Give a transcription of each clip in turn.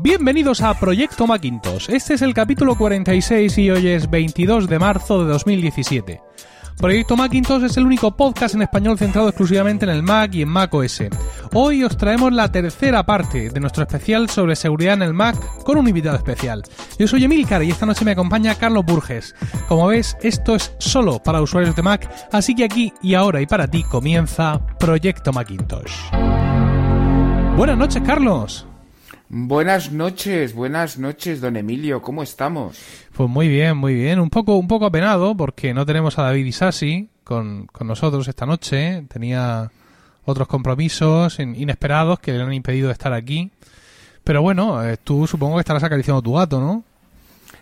Bienvenidos a Proyecto Macintosh. Este es el capítulo 46 y hoy es 22 de marzo de 2017. Proyecto Macintosh es el único podcast en español centrado exclusivamente en el Mac y en Mac OS. Hoy os traemos la tercera parte de nuestro especial sobre seguridad en el Mac con un invitado especial. Yo soy Emilcar y esta noche me acompaña Carlos Burges. Como ves, esto es solo para usuarios de Mac, así que aquí y ahora y para ti comienza Proyecto Macintosh. Buenas noches, Carlos. Buenas noches, buenas noches, don Emilio, ¿cómo estamos? Pues muy bien, muy bien. Un poco, un poco apenado porque no tenemos a David Isasi con, con nosotros esta noche. Tenía otros compromisos inesperados que le han impedido estar aquí. Pero bueno, eh, tú supongo que estarás acariciando tu gato, ¿no?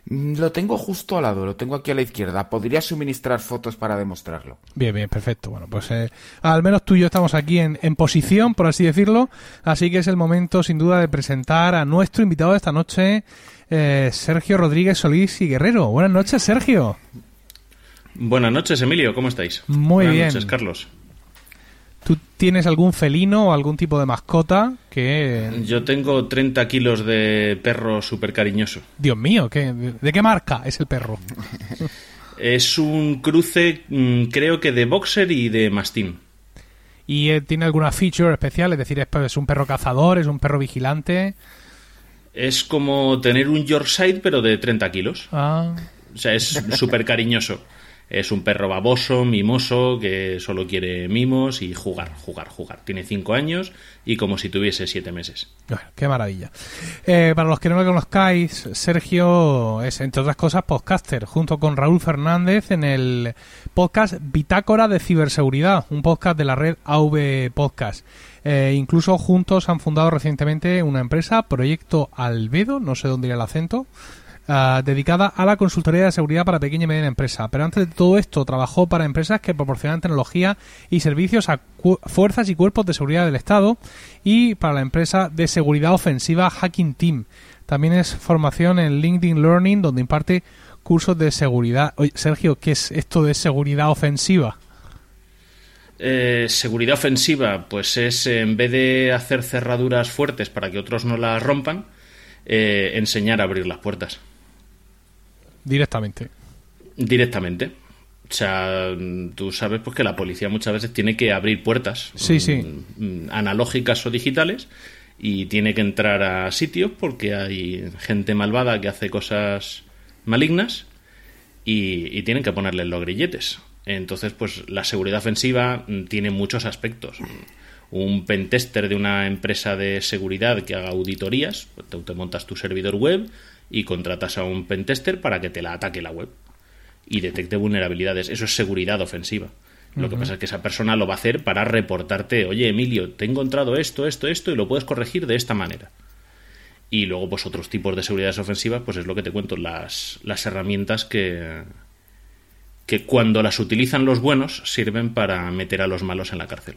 Mm, lo tengo justo al lado, lo tengo aquí a la izquierda. Podría suministrar fotos para demostrarlo. Bien, bien, perfecto. Bueno, pues eh, al menos tú y yo estamos aquí en, en, posición, por así decirlo. Así que es el momento, sin duda, de presentar a nuestro invitado de esta noche, eh, Sergio Rodríguez Solís y Guerrero. Buenas noches, Sergio. Buenas noches, Emilio. ¿Cómo estáis? Muy Buenas bien. noches, Carlos. ¿Tú tienes algún felino o algún tipo de mascota que...? Yo tengo 30 kilos de perro súper cariñoso. Dios mío, ¿qué, ¿de qué marca es el perro? es un cruce, mm, creo que de boxer y de mastín. ¿Y eh, tiene alguna feature especial? Es decir, ¿es un perro cazador? ¿Es un perro vigilante? Es como tener un Yorkshire, pero de 30 kilos. Ah. O sea, es súper cariñoso. Es un perro baboso, mimoso, que solo quiere mimos y jugar, jugar, jugar. Tiene cinco años y como si tuviese siete meses. Bueno, qué maravilla. Eh, para los que no lo conozcáis, Sergio es, entre otras cosas, podcaster, junto con Raúl Fernández en el podcast Bitácora de Ciberseguridad, un podcast de la red AV Podcast. Eh, incluso juntos han fundado recientemente una empresa, Proyecto Albedo, no sé dónde irá el acento, Uh, dedicada a la consultoría de seguridad para pequeña y mediana empresa. Pero antes de todo esto, trabajó para empresas que proporcionan tecnología y servicios a fuerzas y cuerpos de seguridad del Estado y para la empresa de seguridad ofensiva Hacking Team. También es formación en LinkedIn Learning, donde imparte cursos de seguridad. Oye, Sergio, ¿qué es esto de seguridad ofensiva? Eh, seguridad ofensiva, pues es en vez de hacer cerraduras fuertes para que otros no las rompan, eh, enseñar a abrir las puertas. Directamente. Directamente. O sea, tú sabes pues que la policía muchas veces tiene que abrir puertas sí, sí. analógicas o digitales y tiene que entrar a sitios porque hay gente malvada que hace cosas malignas y, y tienen que ponerle los grilletes. Entonces, pues la seguridad ofensiva tiene muchos aspectos. Un pentester de una empresa de seguridad que haga auditorías, pues te montas tu servidor web y contratas a un pentester para que te la ataque la web y detecte vulnerabilidades. Eso es seguridad ofensiva. Lo uh -huh. que pasa es que esa persona lo va a hacer para reportarte, oye Emilio, te he encontrado esto, esto, esto y lo puedes corregir de esta manera. Y luego, pues otros tipos de seguridades ofensivas, pues es lo que te cuento, las, las herramientas que, que cuando las utilizan los buenos sirven para meter a los malos en la cárcel.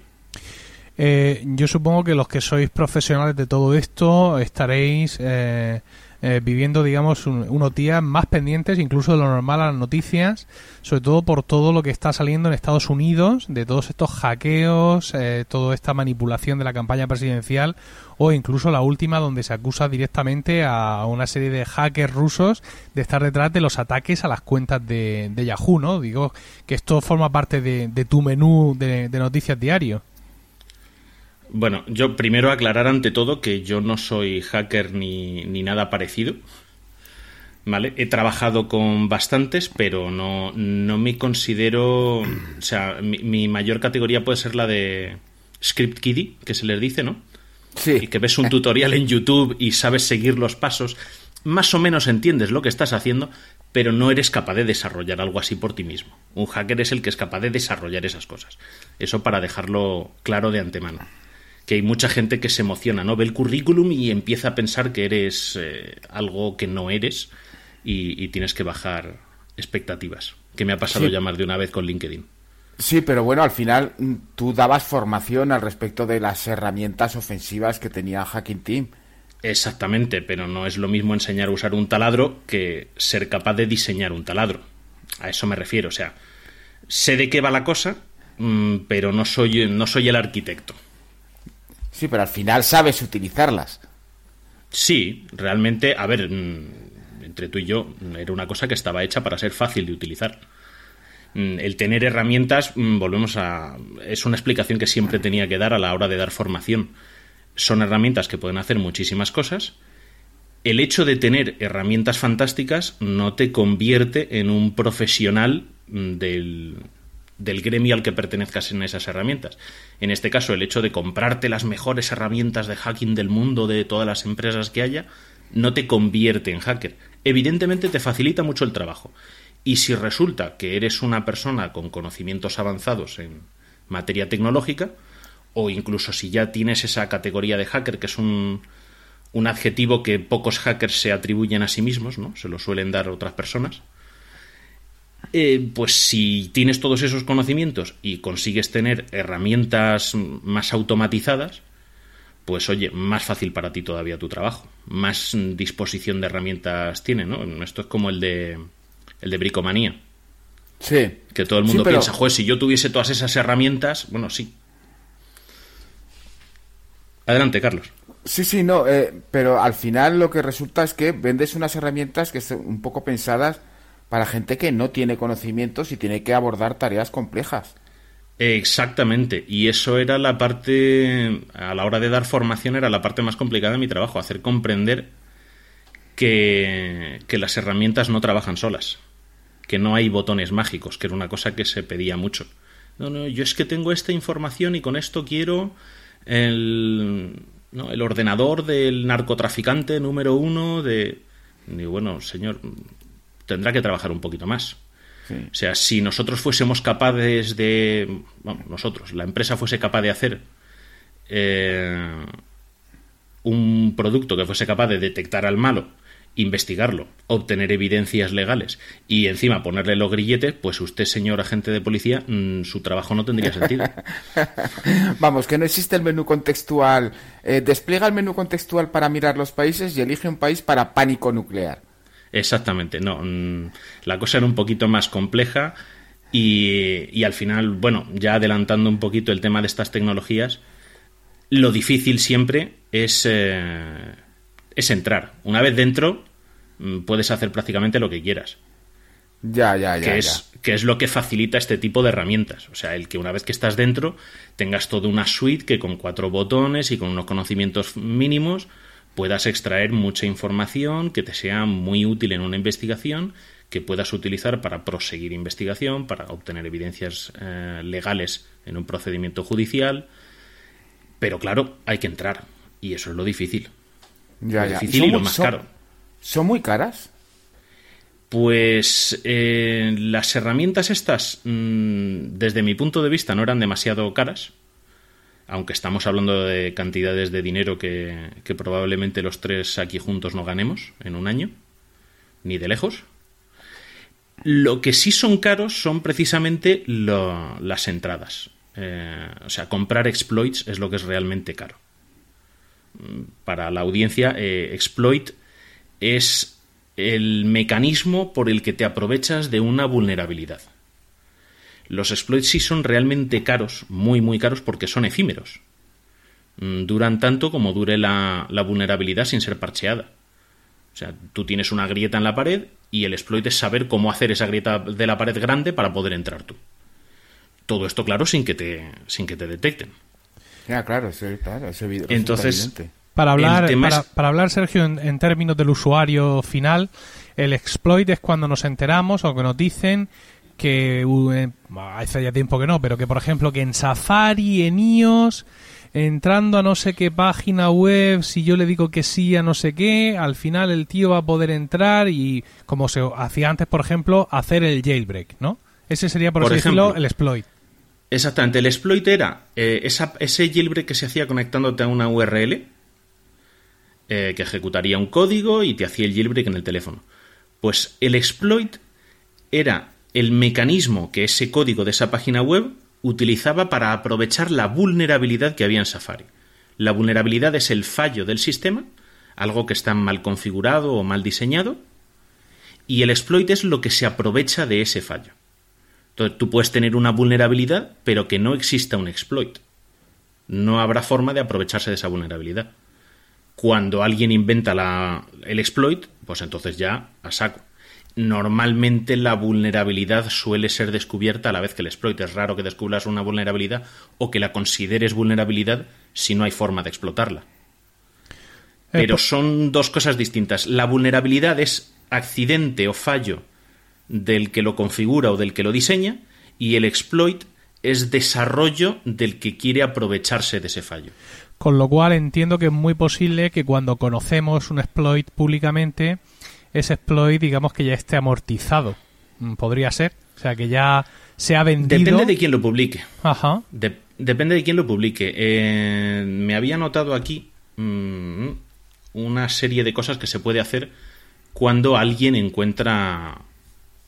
Eh, yo supongo que los que sois profesionales de todo esto estaréis eh, eh, viviendo, digamos, un, unos días más pendientes incluso de lo normal a las noticias, sobre todo por todo lo que está saliendo en Estados Unidos, de todos estos hackeos, eh, toda esta manipulación de la campaña presidencial o incluso la última donde se acusa directamente a una serie de hackers rusos de estar detrás de los ataques a las cuentas de, de Yahoo, ¿no? Digo que esto forma parte de, de tu menú de, de noticias diario. Bueno, yo primero aclarar ante todo que yo no soy hacker ni, ni nada parecido. ¿Vale? He trabajado con bastantes, pero no, no me considero. O sea, mi, mi, mayor categoría puede ser la de script kiddie, que se les dice, ¿no? Sí. Y que ves un tutorial en YouTube y sabes seguir los pasos. Más o menos entiendes lo que estás haciendo, pero no eres capaz de desarrollar algo así por ti mismo. Un hacker es el que es capaz de desarrollar esas cosas. Eso para dejarlo claro de antemano que hay mucha gente que se emociona, ¿no? Ve el currículum y empieza a pensar que eres eh, algo que no eres y, y, tienes que bajar expectativas. Que me ha pasado sí. ya más de una vez con LinkedIn. Sí, pero bueno, al final tú dabas formación al respecto de las herramientas ofensivas que tenía Hacking Team. Exactamente, pero no es lo mismo enseñar a usar un taladro que ser capaz de diseñar un taladro. A eso me refiero, o sea, sé de qué va la cosa, mmm, pero no soy, no soy el arquitecto. Sí, pero al final sabes utilizarlas. Sí, realmente, a ver, mm, entre tú y yo, era una cosa que estaba hecha para ser fácil de utilizar. Mm, el tener herramientas, mm, volvemos a. Es una explicación que siempre tenía que dar a la hora de dar formación. Son herramientas que pueden hacer muchísimas cosas. El hecho de tener herramientas fantásticas no te convierte en un profesional del, del gremio al que pertenezcas en esas herramientas. En este caso, el hecho de comprarte las mejores herramientas de hacking del mundo, de todas las empresas que haya, no te convierte en hacker. Evidentemente te facilita mucho el trabajo. Y si resulta que eres una persona con conocimientos avanzados en materia tecnológica, o incluso si ya tienes esa categoría de hacker, que es un, un adjetivo que pocos hackers se atribuyen a sí mismos, ¿no? Se lo suelen dar otras personas eh, pues si tienes todos esos conocimientos y consigues tener herramientas más automatizadas, pues oye, más fácil para ti todavía tu trabajo, más disposición de herramientas tiene, ¿no? Esto es como el de el de bricomanía. Sí. Que todo el mundo piensa, joder, si yo tuviese todas esas herramientas, bueno, sí. Adelante, Carlos. Sí, sí, no, eh, pero al final lo que resulta es que vendes unas herramientas que son un poco pensadas para gente que no tiene conocimientos y tiene que abordar tareas complejas. Exactamente, y eso era la parte, a la hora de dar formación, era la parte más complicada de mi trabajo, hacer comprender que, que las herramientas no trabajan solas, que no hay botones mágicos, que era una cosa que se pedía mucho. No, no, yo es que tengo esta información y con esto quiero el, ¿no? el ordenador del narcotraficante número uno de... Y bueno, señor, tendrá que trabajar un poquito más. O sea, si nosotros fuésemos capaces de. Bueno, nosotros, la empresa fuese capaz de hacer eh, un producto que fuese capaz de detectar al malo, investigarlo, obtener evidencias legales y encima ponerle los grilletes, pues usted, señor agente de policía, mm, su trabajo no tendría sentido. Vamos, que no existe el menú contextual. Eh, despliega el menú contextual para mirar los países y elige un país para pánico nuclear. Exactamente, no. Mm, la cosa era un poquito más compleja y, al final, bueno, ya adelantando un poquito el tema de estas tecnologías, lo difícil siempre es, eh, es entrar. Una vez dentro, mm, puedes hacer prácticamente lo que quieras. Ya, ya, ya. Que es, que es lo que facilita este tipo de herramientas. O sea, el que una vez que estás dentro, tengas toda una suite que con cuatro botones y con unos conocimientos mínimos puedas extraer mucha información que te sea muy útil en una investigación, que puedas utilizar para proseguir investigación, para obtener evidencias eh, legales en un procedimiento judicial. Pero claro, hay que entrar. Y eso es lo difícil. Ya, lo difícil y, lo más caro. ¿Son muy caras? Pues eh, las herramientas estas, mm, desde mi punto de vista, no eran demasiado caras aunque estamos hablando de cantidades de dinero que, probablemente los tres aquí juntos no ganemos en un año, ni de lejos. Lo que sí son caros son precisamente las entradas. Eh, o sea, comprar exploits es lo que es realmente caro. Para la audiencia, eh, exploit es el mecanismo por el que te aprovechas de una vulnerabilidad. Los exploits sí son realmente caros, muy, muy caros, porque son efímeros. Mm, duran tanto como dure la, vulnerabilidad sin ser parcheada. O sea, tú tienes una grieta en la pared y el exploit es saber cómo hacer esa grieta de la pared grande para poder entrar tú. Todo esto, claro, sin que te, sin que te detecten. Ya, claro, claro, es evidente. Entonces, para hablar, para, hablar, Sergio, en, en, términos del usuario final, el exploit es cuando nos enteramos o que nos dicen que eh, hace ya tiempo que no, pero que por ejemplo que en Safari, en iOS, entrando a no sé qué página web, si yo le digo que sí a no sé qué, al final el tío va a poder entrar y como se hacía antes, por ejemplo, hacer el jailbreak, ¿no? Ese sería, por, ejemplo, el exploit. Exactamente, el exploit era eh, ese jailbreak que se hacía conectándote a una URL, eh, que ejecutaría un código y te hacía el jailbreak en el teléfono. Pues el exploit era el mecanismo que ese código de esa página web utilizaba para aprovechar la vulnerabilidad que había en Safari. La vulnerabilidad es el fallo del sistema, algo que está mal configurado o mal diseñado, y el exploit es lo que se aprovecha de ese fallo. Entonces tú puedes tener una vulnerabilidad, pero que no exista un exploit. No habrá forma de aprovecharse de esa vulnerabilidad. Cuando alguien inventa la, el exploit, pues entonces ya a saco. Normalmente la vulnerabilidad suele ser descubierta a la vez que el exploit. Es raro que descubras una vulnerabilidad o que la consideres vulnerabilidad si no hay forma de explotarla. Eh, Pero son dos cosas distintas. La vulnerabilidad es accidente o fallo del que lo configura o del que lo diseña y el exploit es desarrollo del que quiere aprovecharse de ese fallo. Con lo cual entiendo que es muy posible que cuando conocemos un exploit públicamente, ese exploit digamos que ya esté amortizado. Mm, Podría ser. O sea, que ya se ha vendido. Depende de quién lo publique. Ajá. De- depende de quién lo publique. Eh, me había notado aquí mm, una serie de cosas que se puede hacer cuando alguien encuentra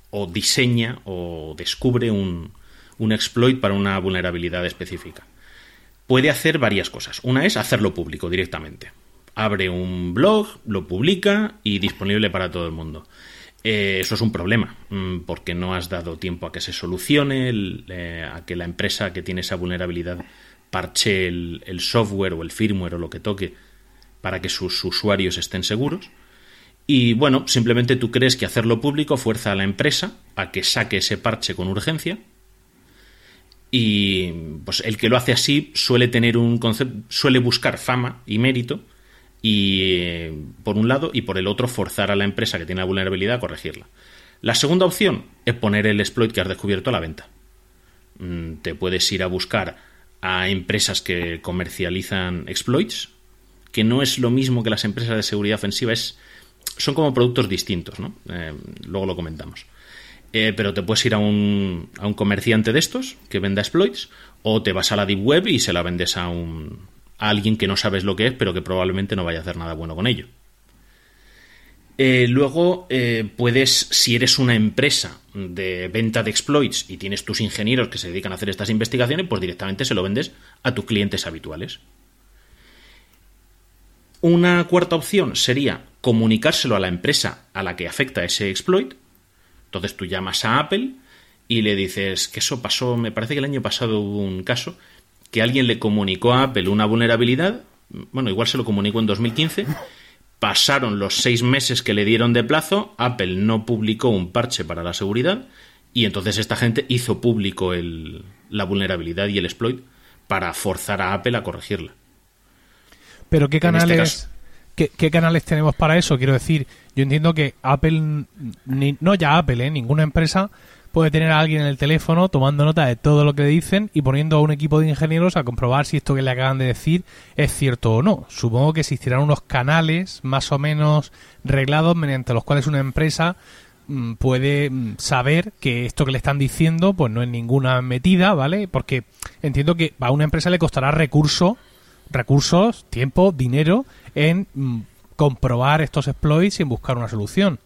o diseña o descubre un, un exploit para una vulnerabilidad específica. Puede hacer varias cosas. Una es hacerlo público directamente. Abre un blog, lo publica y disponible para todo el mundo. Eh, eso es un problema, mm, porque no has dado tiempo a que se solucione, eh, a que la empresa que tiene esa vulnerabilidad parche el, el software o el firmware o lo que toque para que sus usuarios estén seguros. Y bueno, simplemente tú crees que hacerlo público fuerza a la empresa a que saque ese parche con urgencia. Y pues el que lo hace así suele tener un concepto, suele buscar fama y mérito y por un lado y por el otro forzar a la empresa que tiene la vulnerabilidad a corregirla. La segunda opción es poner el exploit que has descubierto a la venta. Mm, Te puedes ir a buscar a empresas que comercializan exploits, que no es lo mismo que las empresas de seguridad ofensiva, es, son como productos distintos, ¿no? Eh, luego lo comentamos. Eh, pero te puedes ir a un, a un comerciante de estos que venda exploits, o te vas a la Deep Web y se la vendes a, un, a alguien que no sabes lo que es, pero que probablemente no vaya a hacer nada bueno con ello. Eh, luego eh, puedes, si eres una empresa de venta de exploits y tienes tus ingenieros que se dedican a hacer estas investigaciones, pues directamente se lo vendes a tus clientes habituales. Una cuarta opción sería comunicárselo a la empresa a la que afecta ese exploit. Entonces tú llamas a Apple y le dices que eso pasó, me parece que el año pasado hubo un caso, que alguien le comunicó a Apple una vulnerabilidad, bueno, igual se lo comunicó en 2015, pasaron los seis meses que le dieron de plazo, Apple no publicó un parche para la seguridad y entonces esta gente hizo público el- la vulnerabilidad y el exploit para forzar a Apple a corregirla. Pero ¿qué este canales. ¿qué, qué canales tenemos para eso? Quiero decir, yo entiendo que Apple, ni- no ya Apple, ¿eh? ninguna empresa puede tener a alguien en el teléfono tomando nota de todo lo que dicen y poniendo a un equipo de ingenieros a comprobar si esto que le acaban de decir es cierto o no. Supongo que existirán unos canales más o menos reglados mediante los cuales una empresa mm, puede mm, saber que esto que le están diciendo pues no es ninguna metida, ¿vale? Porque entiendo que a una empresa le costará recurso recursos, tiempo, dinero en mm, comprobar estos exploits y en buscar una solución.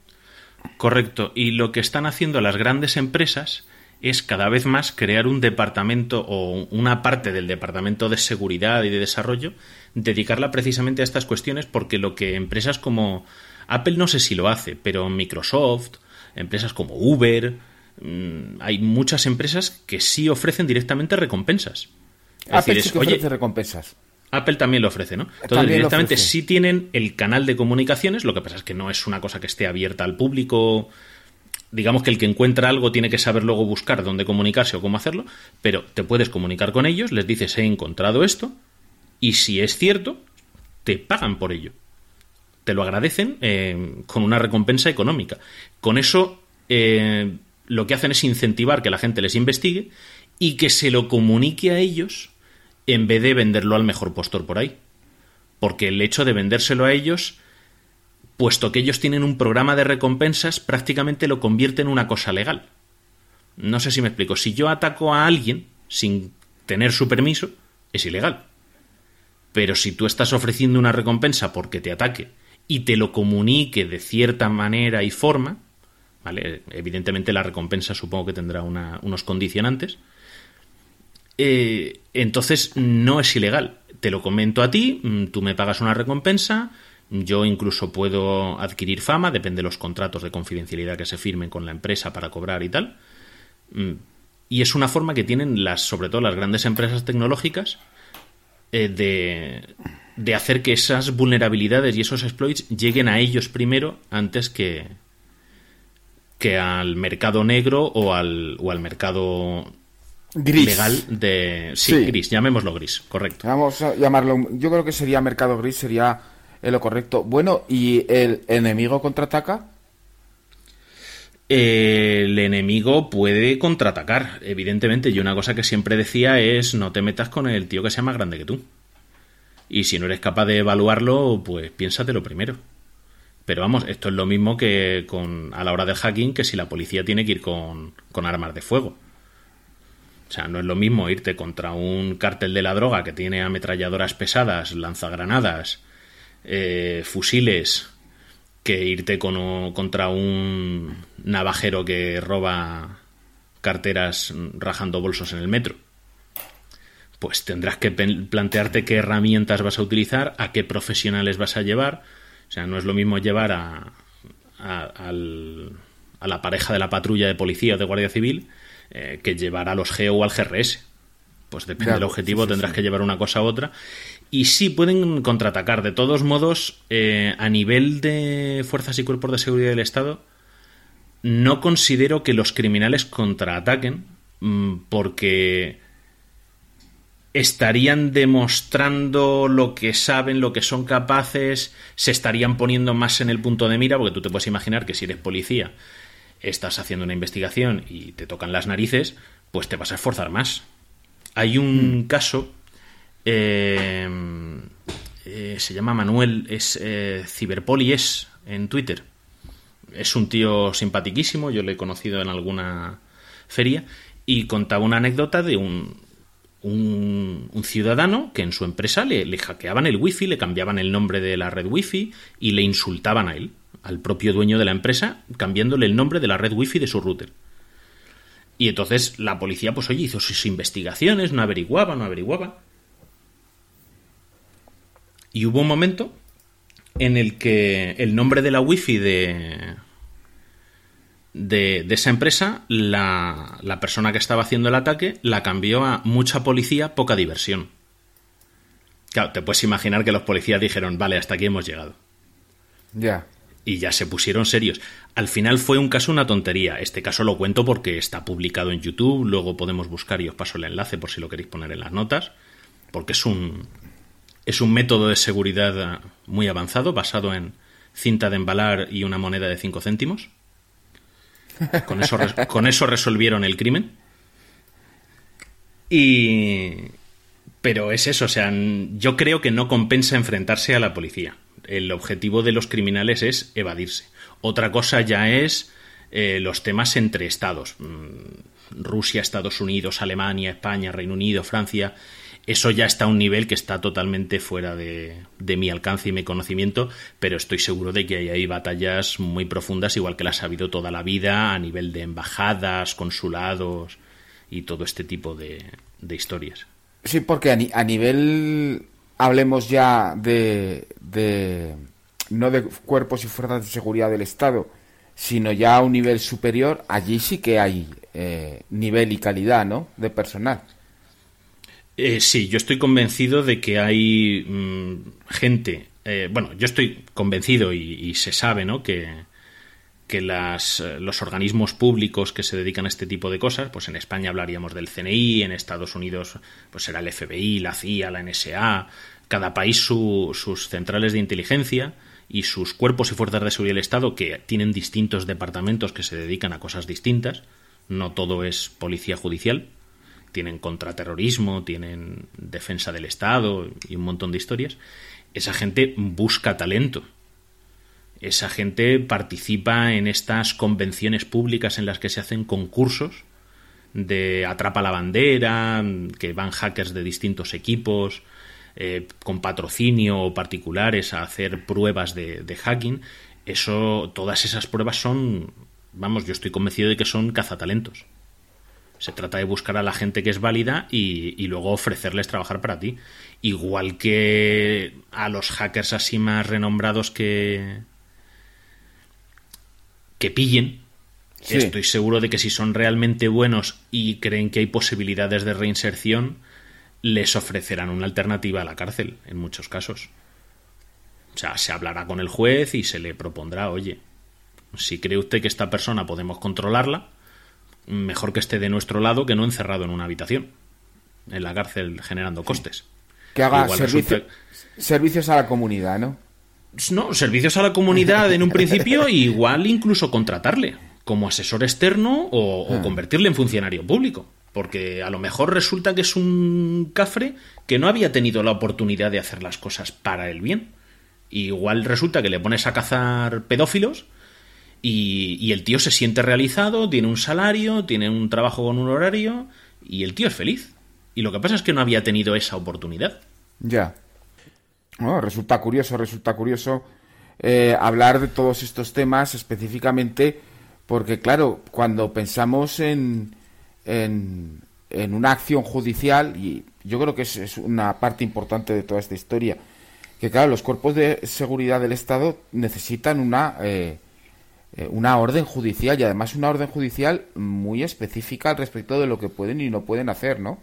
Correcto. Y lo que están haciendo las grandes empresas es cada vez más crear un departamento o una parte del departamento de seguridad y de desarrollo, dedicarla precisamente a estas cuestiones, porque lo que empresas como Apple no sé si lo hace, pero Microsoft, empresas como Uber, mm, hay muchas empresas que sí ofrecen directamente recompensas. Es Apple decir, sí que oye, ofrece recompensas. Apple también lo ofrece, ¿no? Entonces, También directamente sí tienen el canal de comunicaciones, lo que pasa es que no es una cosa que esté abierta al público. Digamos que el que encuentra algo tiene que saber luego buscar dónde comunicarse o cómo hacerlo, pero te puedes comunicar con ellos, les dices he encontrado esto, y si es cierto, te pagan por ello. Te lo agradecen eh, con una recompensa económica. Con eso eh, lo que hacen es incentivar que la gente les investigue y que se lo comunique a ellos en vez de venderlo al mejor postor por ahí. Porque el hecho de vendérselo a ellos, puesto que ellos tienen un programa de recompensas, prácticamente lo convierte en una cosa legal. No sé si me explico. Si yo ataco a alguien sin tener su permiso, es ilegal. Pero si tú estás ofreciendo una recompensa porque te ataque y te lo comunique de cierta manera y forma, ¿vale? Evidentemente la recompensa supongo que tendrá una- unos condicionantes. Eh, entonces no es ilegal. Te lo comento a ti, mm, tú me pagas una recompensa, yo incluso puedo adquirir fama, depende de los contratos de confidencialidad que se firmen con la empresa para cobrar y tal. Mm, Y es una forma que tienen las, sobre todo las grandes empresas tecnológicas, eh, de, de hacer que esas vulnerabilidades y esos exploits lleguen a ellos primero antes que, que al mercado negro o al, o al mercado Gris. legal de... Sí, Sí. gris, llamémoslo gris, correcto. Vamos a llamarlo. Yo creo que sería mercado gris, sería eh, lo correcto. Bueno, ¿y el enemigo contraataca? El enemigo puede contraatacar, evidentemente. Y una cosa que siempre decía es no te metas con el tío que sea más grande que tú. Y si no eres capaz de evaluarlo, pues piénsatelo primero. Pero vamos, esto es lo mismo que con a la hora del hacking que si la policía tiene que ir con, con armas de fuego. Sea, no es lo mismo irte contra un cártel de la droga que tiene ametralladoras pesadas, lanzagranadas, eh, fusiles, que irte con, o- contra un navajero que roba carteras rajando bolsos en el metro. Pues tendrás que plantearte qué herramientas vas a utilizar, a qué profesionales vas a llevar. O sea, no es lo mismo llevar a, a, a la pareja de la patrulla de policía o de guardia civil eh, que llevar a los GEO o al GRS. Pues depende del objetivo, sí, sí, tendrás sí. que llevar una cosa u otra. Y sí pueden contraatacar. De todos modos, eh, a nivel de fuerzas y cuerpos de seguridad del Estado, no considero que los criminales contraataquen mm, porque estarían demostrando lo que saben, lo que son capaces, se estarían poniendo más en el punto de mira, porque tú te puedes imaginar que si eres policía, estás haciendo una investigación y te tocan las narices, pues te vas a esforzar más. Hay un caso, eh, eh, se llama Manuel, es eh, en Twitter. Es un tío simpatiquísimo, yo lo he conocido en alguna feria, y contaba una anécdota de un, un, un ciudadano que en su empresa le, le hackeaban el wifi, le cambiaban el nombre de la red wifi y le insultaban a él, al propio dueño de la empresa, cambiándole el nombre de la red wifi de su router. Y entonces la policía, pues oye, hizo sus investigaciones, no averiguaba, no averiguaba. Y hubo un momento en el que el nombre de la wifi de, de, esa empresa, la, la persona que estaba haciendo el ataque la cambió a mucha policía, poca diversión. Claro, te puedes imaginar que los policías dijeron, vale, hasta aquí hemos llegado. Ya. Y ya se pusieron serios. Al final fue un caso una tontería. Este caso lo cuento porque está publicado en YouTube, luego podemos buscar y os paso el enlace por si lo queréis poner en las notas, porque es un, es un método de seguridad muy avanzado basado en cinta de embalar y una moneda de 5 céntimos. Con eso, con eso resolvieron el crimen. Y. Pero es eso, o sea, yo creo que no compensa enfrentarse a la policía. El objetivo de los criminales es evadirse. Otra cosa ya es eh, los temas entre estados. Mm, Rusia, Estados Unidos, Alemania, España, Reino Unido, Francia. Eso ya está a un nivel que está totalmente fuera de, de mi alcance y mi conocimiento, pero estoy seguro de que hay, hay batallas muy profundas, igual que las ha habido toda la vida, a nivel de embajadas, consulados y todo este tipo de, de historias. Sí, porque a, ni- a nivel, hablemos ya de, no de cuerpos y fuerzas de seguridad del Estado, sino ya a un nivel superior, allí sí que hay eh, nivel y calidad, ¿no? De personal. Eh, sí, yo estoy convencido de que hay mm, gente. eh, bueno, yo estoy convencido y se sabe, ¿no? Que, que las, eh, los organismos públicos que se dedican a este tipo de cosas, pues en España hablaríamos del CNI, en Estados Unidos pues será el FBI, la CIA, la NSA, cada país su- sus centrales de inteligencia y sus cuerpos y fuerzas de seguridad del Estado que tienen distintos departamentos que se dedican a cosas distintas, no todo es policía judicial, tienen contraterrorismo, tienen defensa del Estado y un montón de historias. Esa gente busca talento. Esa gente participa en estas convenciones públicas en las que se hacen concursos de atrapa la bandera, que van hackers de distintos equipos, eh, con patrocinio o particulares a hacer pruebas de, de hacking. Eso, todas esas pruebas son, vamos, yo estoy convencido de que son cazatalentos. Se trata de buscar a la gente que es válida y, y luego ofrecerles trabajar para ti. Igual que a los hackers así más renombrados que. Que pillen. Sí. Estoy seguro de que si son realmente buenos y creen que hay posibilidades de reinserción, les ofrecerán una alternativa a la cárcel, en muchos casos. O sea, se hablará con el juez y se le propondrá, oye, si cree usted que esta persona podemos controlarla, mejor que esté de nuestro lado que no encerrado en una habitación, en la cárcel generando costes. Que haga servicios a la comunidad, ¿no? No, servicios a la comunidad en un principio, igual incluso contratarle como asesor externo o, ah. convertirle en funcionario público. Porque a lo mejor resulta que es un cafre que no había tenido la oportunidad de hacer las cosas para el bien. igual resulta que le pones a cazar pedófilos y, y, el tío se siente realizado, tiene un salario, tiene un trabajo con un horario y el tío es feliz. Y lo que pasa es que no había tenido esa oportunidad. Ya. Resulta curioso, resulta curioso eh, hablar de todos estos temas específicamente porque, claro, cuando pensamos en, en, una acción judicial, y yo creo que es, una parte importante de toda esta historia, que, claro, los cuerpos de seguridad del Estado necesitan una, eh, eh, una orden judicial y además una orden judicial muy específica al respecto de lo que pueden y no pueden hacer, ¿no?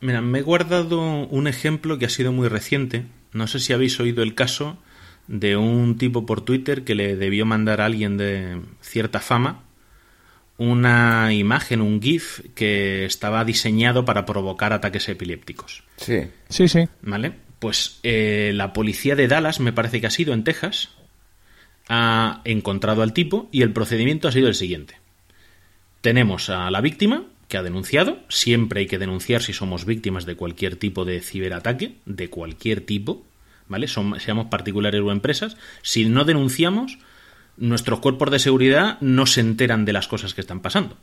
Mira, me he guardado un ejemplo que ha sido muy reciente. No sé si habéis oído el caso de un tipo por Twitter que le debió mandar a alguien de cierta fama una imagen, un GIF que estaba diseñado para provocar ataques epilépticos. Sí, sí, sí. ¿Vale? Pues eh, la policía de Dallas, me parece que ha sido en Texas, ha encontrado al tipo y el procedimiento ha sido el siguiente. Tenemos a la víctima, que ha denunciado. Siempre hay que denunciar si somos víctimas de cualquier tipo de ciberataque, de cualquier tipo, ¿vale? seamos particulares o empresas. Si no denunciamos, nuestros cuerpos de seguridad no se enteran de las cosas que están pasando.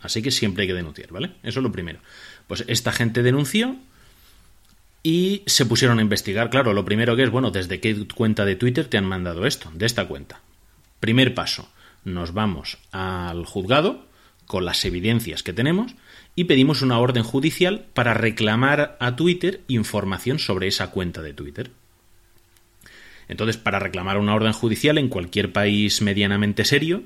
Así que siempre hay que denunciar, ¿vale? Eso es lo primero. Pues esta gente denunció y se pusieron a investigar. Claro, lo primero que es, bueno, ¿desde qué cuenta de Twitter te han mandado esto? De esta cuenta. Primer paso, nos vamos al juzgado con las evidencias que tenemos y pedimos una orden judicial para reclamar a Twitter información sobre esa cuenta de Twitter. Entonces, para reclamar una orden judicial en cualquier país medianamente serio,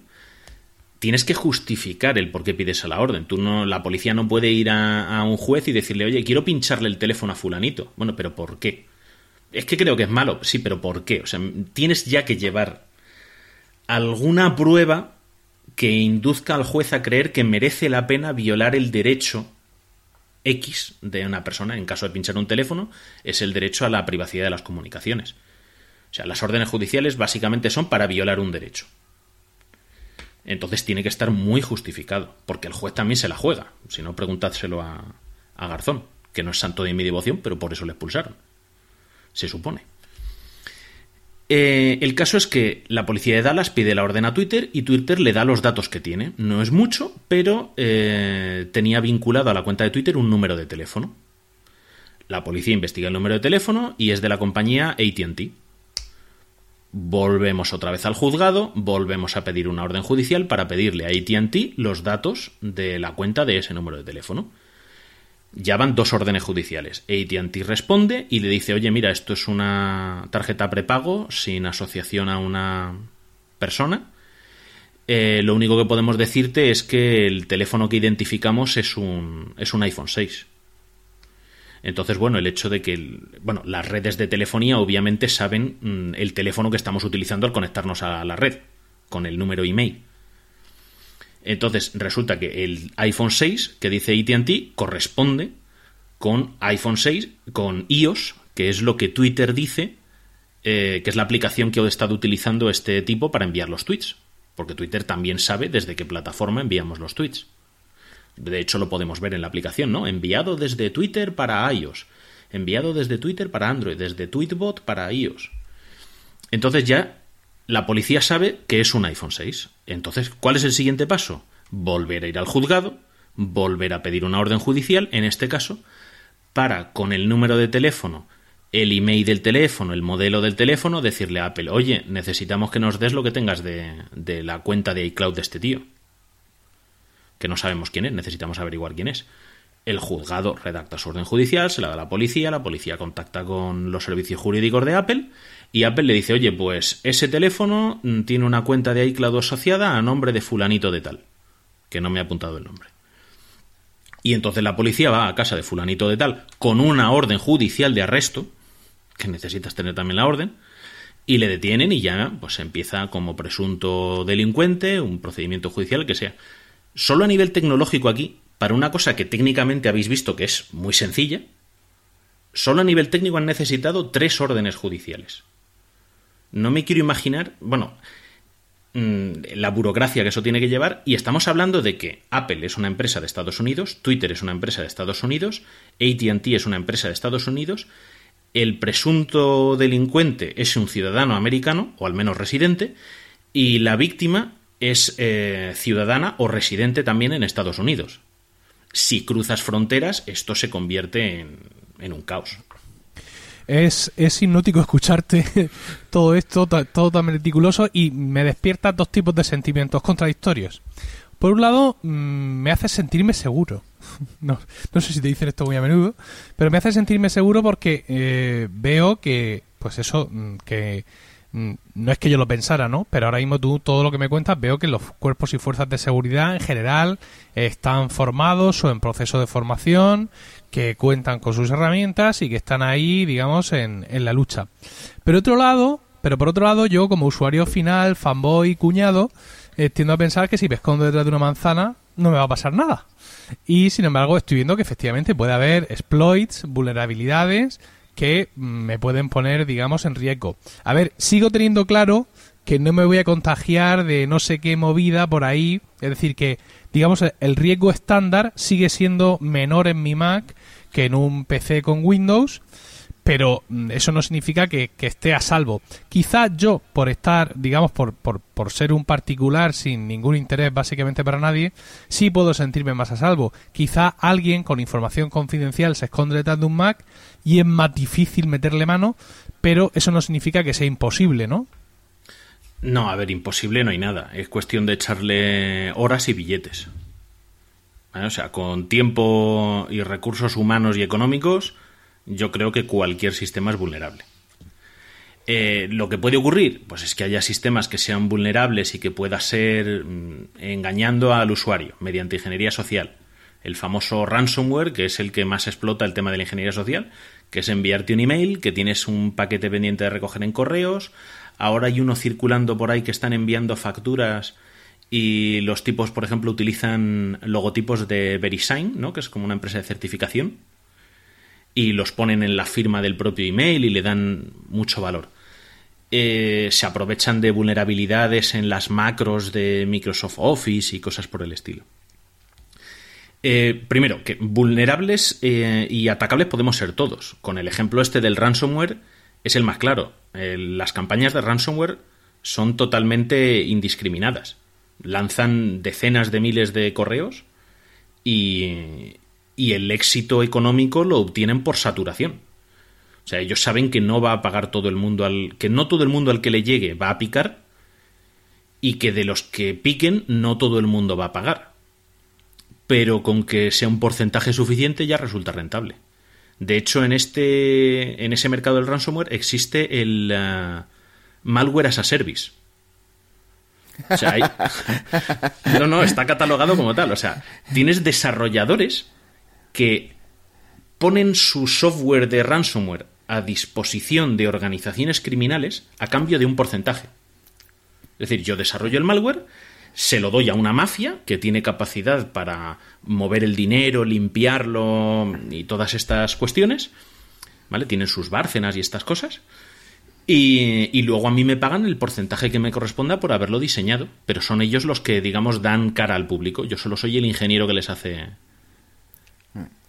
tienes que justificar el por qué pides a la orden. Tú no, la policía no puede ir a, a, un juez y decirle, oye, quiero pincharle el teléfono a fulanito. Bueno, pero ¿por qué? Es que creo que es malo, sí, pero ¿por qué? O sea, tienes ya que llevar alguna prueba que induzca al juez a creer que merece la pena violar el derecho X de una persona, en caso de pinchar un teléfono, es el derecho a la privacidad de las comunicaciones. O sea, las órdenes judiciales básicamente son para violar un derecho. Entonces tiene que estar muy justificado, porque el juez también se la juega. Si no, preguntádselo a, a Garzón, que no es santo de mi devoción, pero por eso le expulsaron. Se supone. Eh, el caso es que la policía de Dallas pide la orden a Twitter y Twitter le da los datos que tiene. No es mucho, pero eh, tenía vinculado a la cuenta de Twitter un número de teléfono. La policía investiga el número de teléfono y es de la compañía ATT. Volvemos otra vez al juzgado, volvemos a pedir una orden judicial para pedirle a ATT los datos de la cuenta de ese número de teléfono ya van dos órdenes judiciales. ATT responde y le dice, oye, mira, esto es una tarjeta prepago sin asociación a una persona. Eh, lo único que podemos decirte es que el teléfono que identificamos es un, es un iPhone 6. Entonces, bueno, el hecho de que bueno, las redes de telefonía obviamente saben mm, el teléfono que estamos utilizando al conectarnos a la red, con el número email. Entonces resulta que el iPhone 6 que dice ATT corresponde con iPhone 6, con iOS, que es lo que Twitter dice, eh, que es la aplicación que ha estado utilizando este tipo para enviar los tweets. Porque Twitter también sabe desde qué plataforma enviamos los tweets. De hecho, lo podemos ver en la aplicación, ¿no? Enviado desde Twitter para iOS. Enviado desde Twitter para Android. Desde Tweetbot para iOS. Entonces ya la policía sabe que es un iPhone 6. Entonces, ¿cuál es el siguiente paso? Volver a ir al juzgado, volver a pedir una orden judicial, en este caso, para con el número de teléfono, el email del teléfono, el modelo del teléfono, decirle a Apple, oye, necesitamos que nos des lo que tengas de, la cuenta de iCloud de este tío. Que no sabemos quién es, necesitamos averiguar quién es. El juzgado redacta su orden judicial, se la da a la policía, la policía contacta con los servicios jurídicos de Apple y Apple le dice, oye, pues ese teléfono mm, tiene una cuenta de iCloud asociada a nombre de fulanito de tal, que no me ha apuntado el nombre. Y entonces la policía va a casa de fulanito de tal con una orden judicial de arresto, que necesitas tener también la orden, y le detienen y ya pues empieza como presunto delincuente, un procedimiento judicial que sea. Solo a nivel tecnológico aquí, para una cosa que técnicamente habéis visto que es muy sencilla, solo a nivel técnico han necesitado tres órdenes judiciales. No me quiero imaginar, bueno, mm, la burocracia que eso tiene que llevar y estamos hablando de que Apple es una empresa de Estados Unidos, Twitter es una empresa de Estados Unidos, ATT es una empresa de Estados Unidos el presunto delincuente es un ciudadano americano, o al menos residente, y la víctima es eh, ciudadana o residente también en Estados Unidos. Si cruzas fronteras, esto se convierte en, en un caos. Es, es hipnótico escucharte todo esto, todo tan meticuloso, y me despierta dos tipos de sentimientos contradictorios. Por un lado, mm, me hace sentirme seguro. No, no sé si te dicen esto muy a menudo, pero me hace sentirme seguro porque eh, veo que, pues eso, mm, que mm, no es que yo lo pensara, ¿no? Pero ahora mismo tú, todo lo que me cuentas, veo que los cuerpos y fuerzas de seguridad en general están formados o en proceso de formación, que cuentan con sus herramientas y que están ahí, digamos, en, en la lucha. Pero otro lado, pero por otro lado, yo como usuario final, fanboy, cuñado, eh, tiendo a pensar que si me escondo detrás de una manzana no me va a pasar nada. Y sin embargo estoy viendo que efectivamente puede haber exploits, vulnerabilidades que mm, me pueden poner, digamos, en riesgo. A ver, sigo teniendo claro que no me voy a contagiar de no sé qué movida por ahí. Es decir, que, digamos, el riesgo estándar sigue siendo menor en mi Mac que en un PC con Windows pero mm, eso no significa que, esté a salvo. Quizá yo, por estar, digamos, por, por, por, ser un particular sin ningún interés básicamente para nadie, sí puedo sentirme más a salvo. Quizá alguien con información confidencial se esconde detrás de un Mac y es más difícil meterle mano, pero eso no significa que sea imposible, ¿no? No, a ver, imposible no hay nada. Es cuestión de echarle horas y billetes. O sea, con tiempo y recursos humanos y económicos yo creo que cualquier sistema es vulnerable. Eh, lo que puede ocurrir, pues es que haya sistemas que sean vulnerables y que pueda ser mm, engañando al usuario mediante ingeniería social. El famoso ransomware, que es el que más explota el tema de la ingeniería social, que es enviarte un email, que tienes un paquete pendiente de recoger en correos. Ahora hay uno circulando por ahí que están enviando facturas y los tipos, por ejemplo, utilizan logotipos de VeriSign, ¿no? que es como una empresa de certificación y los ponen en la firma del propio email y le dan mucho valor. Eh, se aprovechan de vulnerabilidades en las macros de Microsoft Office y cosas por el estilo. Eh, primero, que vulnerables eh, y atacables podemos ser todos. Con el ejemplo este del ransomware es el más claro. las campañas de ransomware son totalmente indiscriminadas. Lanzan decenas de miles de correos y, y el éxito económico lo obtienen por saturación. O sea, ellos saben que no va a pagar todo el mundo al que no todo el mundo al que le llegue va a picar y que de los que piquen no todo el mundo va a pagar. Pero con que sea un porcentaje suficiente ya resulta rentable. De hecho, en este en ese mercado del ransomware existe el uh, malware as a service. O sea, no, no, está catalogado como tal. O sea, tienes desarrolladores que ponen su software de ransomware a disposición de organizaciones criminales a cambio de un porcentaje. Es decir, yo desarrollo el malware, se lo doy a una mafia que tiene capacidad para mover el dinero, limpiarlo y todas estas cuestiones, ¿vale? Tienen sus bárcenas y estas cosas. Y, y, luego a mí me pagan el porcentaje que me corresponda por haberlo diseñado, pero son ellos los que, digamos, dan cara al público. Yo solo soy el ingeniero que les hace,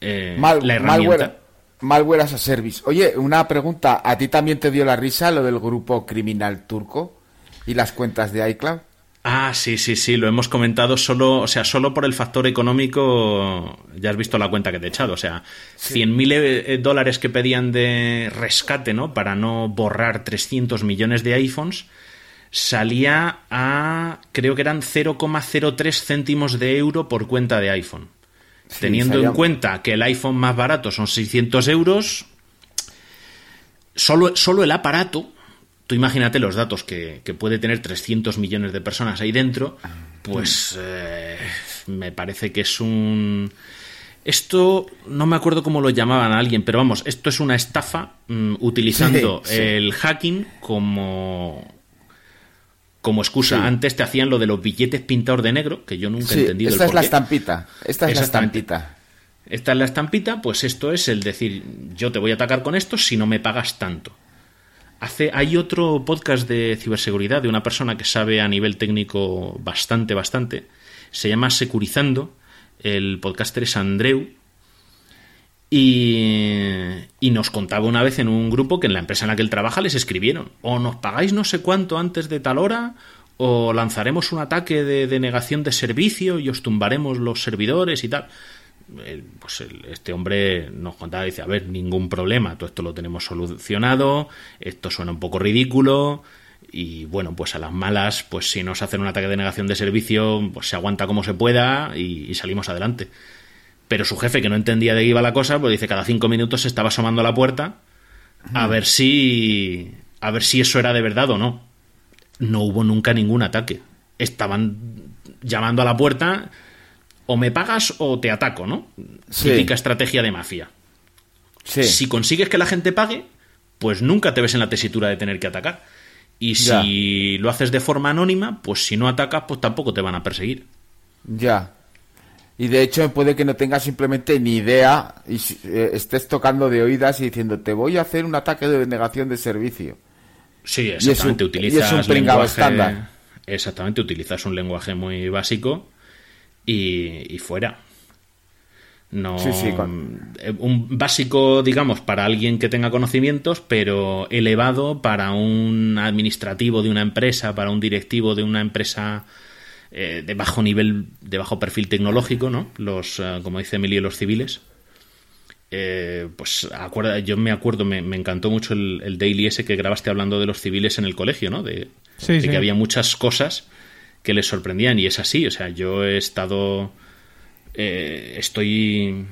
eh, la herramienta. Malware, as a service. Oye, una pregunta. ¿A ti también te dio la risa lo del grupo criminal turco y las cuentas de iCloud? Ah, sí, sí, sí, lo hemos comentado solo, o sea, solo por el factor económico, ya has visto la cuenta que te he echado, o sea, 100.000 eh, dólares que pedían de rescate, ¿no? Para no borrar 300 millones de iPhones, salía a, creo que eran 0,03 céntimos de euro por cuenta de iPhone. Teniendo en cuenta que el iPhone más barato son 600 euros, solo, solo el aparato, tú imagínate los datos que, puede tener 300 millones de personas ahí dentro, pues eh, me parece que es un... Esto no me acuerdo cómo lo llamaban a alguien, pero vamos, esto es una estafa mm, utilizando Sí, sí. el hacking como como excusa. Sí. Antes te hacían lo de los billetes pintados de negro, que yo nunca he entendido esta el es la estampita. Esta es la estampita. Esta es la estampita, pues esto es el decir, yo te voy a atacar con esto si no me pagas tanto. Hace, hay otro podcast de ciberseguridad de una persona que sabe a nivel técnico bastante, bastante. Se llama Securizando. El podcaster es Andreu. Y, y nos contaba una vez en un grupo que en la empresa en la que él trabaja les escribieron, o nos pagáis no sé cuánto antes de tal hora, o lanzaremos un ataque de denegación de servicio y os tumbaremos los servidores y tal. El- pues el- este hombre nos contaba, dice, a ver, ningún problema, todo esto lo tenemos solucionado, esto suena un poco ridículo, y bueno, pues a las malas, pues si nos hacen un ataque de negación de servicio, pues se aguanta como se pueda y, y salimos adelante. Pero su jefe, que no entendía de qué iba la cosa, pues dice cada cinco minutos se estaba asomando a la puerta a ver si. a ver si eso era de verdad o no. No hubo nunca ningún ataque. Estaban llamando a la puerta. O me pagas o te ataco, ¿no? Sí. Típica estrategia de mafia. Sí. Si consigues que la gente pague, pues nunca te ves en la tesitura de tener que atacar. Y Ya. si lo haces de forma anónima, pues si no atacas, pues tampoco te van a perseguir. Ya. Y de hecho puede que no tengas simplemente ni idea y eh, estés tocando de oídas y diciendo te voy a hacer un ataque de denegación de servicio. Sí, es un- exactamente. y utilizas es un lenguaje- estándar. Exactamente, utilizas un lenguaje muy básico y, y fuera. No, Sí, sí, con- eh, un básico, digamos, para alguien que tenga conocimientos, pero elevado para un administrativo de una empresa, para un directivo de una empresa eh, de bajo nivel, de bajo perfil tecnológico, ¿no? Los, eh, como dice Emilio, los civiles. Eh, pues acuerda, yo me acuerdo, me, me encantó mucho el, el daily ese que grabaste hablando de los civiles en el colegio, ¿no? De, Sí, de sí. que había muchas cosas que les sorprendían y es así, o sea, yo he estado, eh, estoy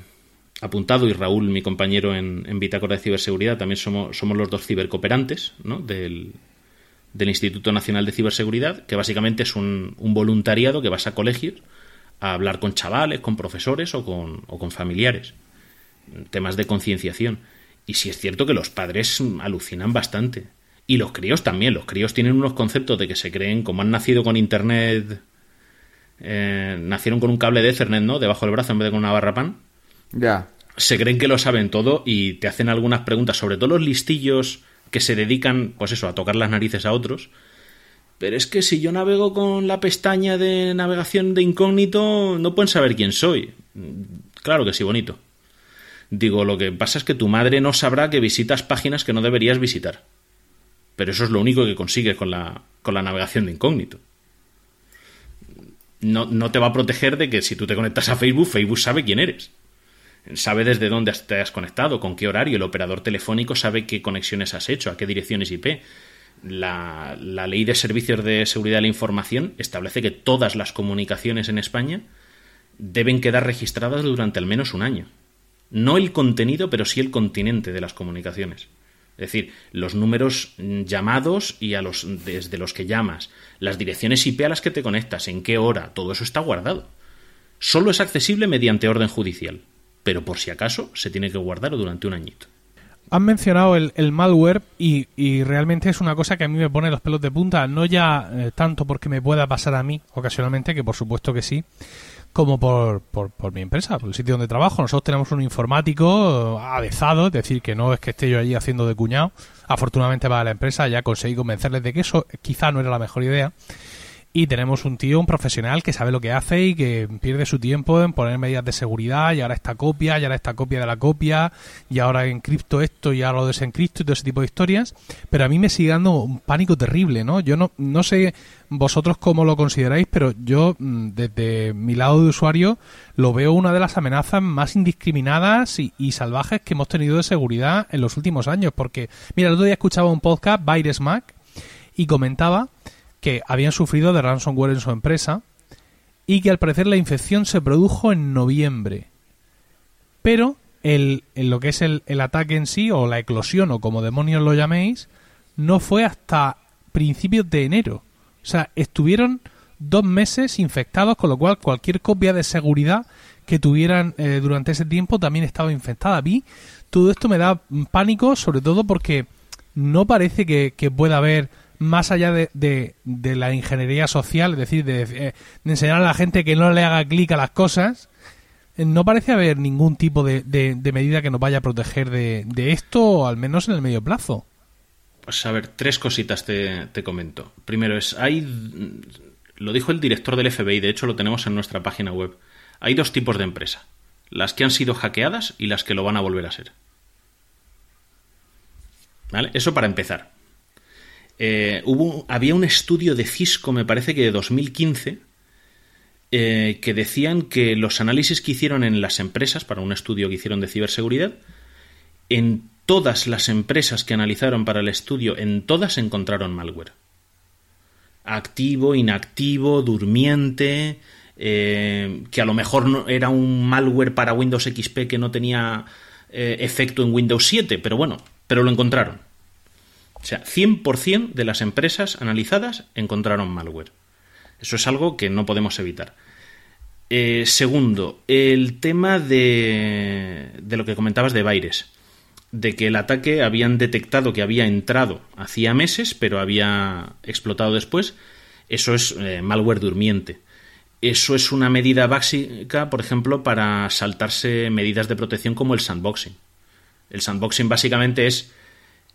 apuntado y Raúl, mi compañero en, en de Ciberseguridad, también somos, somos los dos cibercooperantes, ¿no? Del, del Instituto Nacional de Ciberseguridad, que básicamente es un, un voluntariado que vas a colegios a hablar con chavales, con profesores o con, o con familiares. Temas de concienciación. Y sí es cierto que los padres alucinan bastante. Y los críos también. Los críos tienen unos conceptos de que se creen, como han nacido con internet, eh, nacieron con un cable de Ethernet, ¿no? Debajo del brazo en vez de con una barra pan Ya. se creen que lo saben todo y te hacen algunas preguntas, sobre todo los listillos que se dedican, pues eso, a tocar las narices a otros. Pero es que si yo navego con la pestaña de navegación de incógnito, no pueden saber quién soy. Claro que sí, bonito. Digo, lo que pasa es que tu madre no sabrá que visitas páginas que no deberías visitar. Pero eso es lo único que consigues con la, con la navegación de incógnito. No, no te va a proteger de que si tú te conectas a Facebook, Facebook sabe quién eres sabe desde dónde te has conectado, con qué horario, el operador telefónico sabe qué conexiones has hecho, a qué direcciones IP. La, la ley de servicios de seguridad de la información establece que todas las comunicaciones en España deben quedar registradas durante al menos un año. No el contenido, pero sí el continente de las comunicaciones. Es decir, los números mm, llamados y a los desde los que llamas, las direcciones IP a las que te conectas, en qué hora, todo eso está guardado. Solo es accesible mediante orden judicial, pero por si acaso se tiene que guardar durante un añito. Han mencionado el, el malware y, y realmente es una cosa que a mí me pone los pelos de punta, no ya eh, tanto porque me pueda pasar a mí ocasionalmente, que por supuesto que sí, como por, por, mi empresa, por el sitio donde trabajo. Nosotros tenemos un informático eh, avezado, es decir, que no es que esté yo allí haciendo de cuñado. Afortunadamente para la empresa ya conseguí convencerles de que eso quizá no era la mejor idea. Y tenemos un tío, un profesional que sabe lo que hace y que pierde su tiempo en poner medidas de seguridad y ahora esta copia, y ahora esta copia de la copia, y ahora encripto esto y ahora lo desencripto y todo ese tipo de historias. Pero a mí me sigue dando un pánico terrible, ¿no? Yo no, no sé vosotros cómo lo consideráis, pero yo mm, desde mi lado de usuario lo veo una de las amenazas más indiscriminadas y, y salvajes que hemos tenido de seguridad en los últimos años. Porque, mira, el otro día escuchaba un podcast, Virus Mac, y comentaba que habían sufrido de ransomware en su empresa y que al parecer la infección se produjo en noviembre. Pero el, en lo que es el, el ataque en sí, o la eclosión, o como demonios lo llaméis, no fue hasta principios de enero. O sea, estuvieron dos meses infectados, con lo cual cualquier copia de seguridad que tuvieran eh, durante ese tiempo también estaba infectada. Mí todo esto me da pánico, sobre todo porque no parece que, pueda haber más allá de, la ingeniería social, es decir, de, de, enseñar a la gente que no le haga clic a las cosas, no parece haber ningún tipo de, medida que nos vaya a proteger de, esto, al menos en el medio plazo. Pues a ver, tres cositas te, te comento. Primero es, hay, lo dijo el director del FBI, de hecho lo tenemos en nuestra página web. Hay dos tipos de empresa, las que han sido hackeadas y las que lo van a volver a ser. ¿Vale? Eso para empezar. Eh, había un estudio de Cisco, me parece que de 2015, eh, que decían que los análisis que hicieron en las empresas, para un estudio que hicieron de ciberseguridad, en todas las empresas que analizaron para el estudio, en todas encontraron malware. Activo, inactivo, durmiente, eh, que a lo mejor no, era un malware para Windows XP que no tenía efecto en Windows 7, pero bueno, pero lo encontraron. O sea, 100% de las empresas analizadas encontraron malware. Eso es algo que no podemos evitar. Eh, segundo, el tema de, de lo que comentabas de Baires de que el ataque habían detectado que había entrado hacía meses, pero había explotado después. Eso es eh, malware durmiente. Eso es una medida básica, por ejemplo, para saltarse medidas de protección como el sandboxing. El sandboxing básicamente es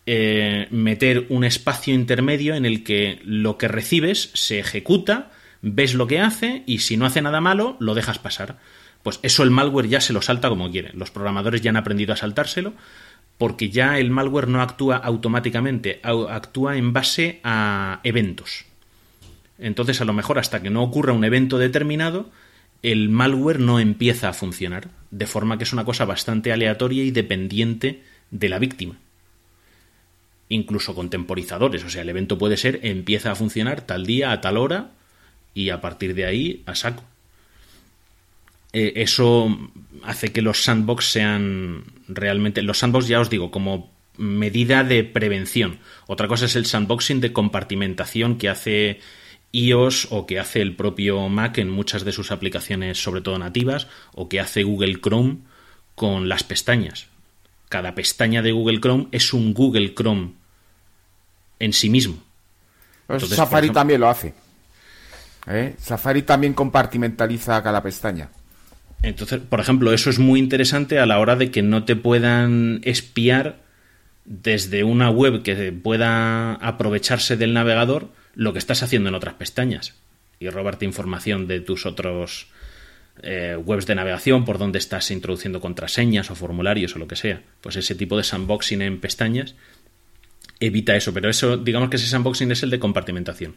eh, meter un espacio intermedio en el que lo que recibes se ejecuta, ves lo que hace y si no hace nada malo, lo dejas pasar. Pues eso el malware ya se lo salta como quiere. Los programadores ya han aprendido a saltárselo porque ya el malware no actúa automáticamente, actúa en base a eventos. Entonces, a lo mejor hasta que no ocurra un evento determinado, el malware no empieza a funcionar, de forma que es una cosa bastante aleatoria y dependiente de la víctima. Incluso con temporizadores, o sea, el evento puede ser empieza a funcionar tal día, a tal hora, y a partir de ahí a saco. Eh, eso hace que los sandbox sean realmente. Los sandbox, ya os digo, como medida de prevención. Otra cosa es el sandboxing de compartimentación que hace iOS o que hace el propio Mac en muchas de sus aplicaciones, sobre todo nativas, o que hace Google Chrome con las pestañas. Cada pestaña de Google Chrome es un Google Chrome en sí mismo. Pues Safari también lo hace. ¿eh? Safari también compartimentaliza cada pestaña. Entonces, por ejemplo, eso es muy interesante a la hora de que no te puedan espiar desde una web que pueda aprovecharse del navegador lo que estás haciendo en otras pestañas y robarte información de tus otros eh, webs de navegación por donde estás introduciendo contraseñas o formularios o lo que sea. Pues ese tipo de sandboxing en pestañas evita eso, pero eso, digamos que ese sandboxing es el de compartimentación.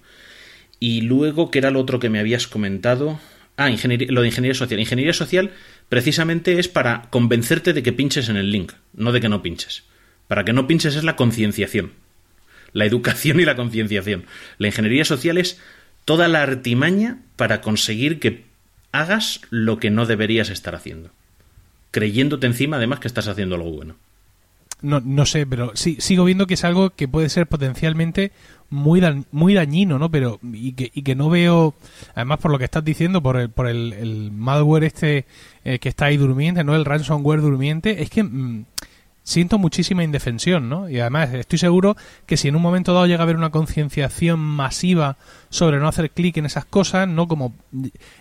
Y luego, ¿qué era lo otro que me habías comentado? Ah, lo de ingeniería social. Ingeniería social precisamente es para convencerte de que pinches en el link, no de que no pinches. Para que no pinches es la concienciación. La educación y la concienciación. La ingeniería social es toda la artimaña para conseguir que hagas lo que no deberías estar haciendo. Creyéndote encima, además, que estás haciendo algo bueno. No, no sé, pero sí, sigo viendo que es algo que puede ser potencialmente muy, muy dañino, ¿no? Pero, y que, y que no veo, además por lo que estás diciendo, por el, por el, malware este eh, que está ahí durmiente, ¿no? El ransomware durmiente, es que mm, siento muchísima indefensión, ¿no? Y además estoy seguro que si en un momento dado llega a haber una concienciación masiva sobre no hacer clic en esas cosas, ¿no? Como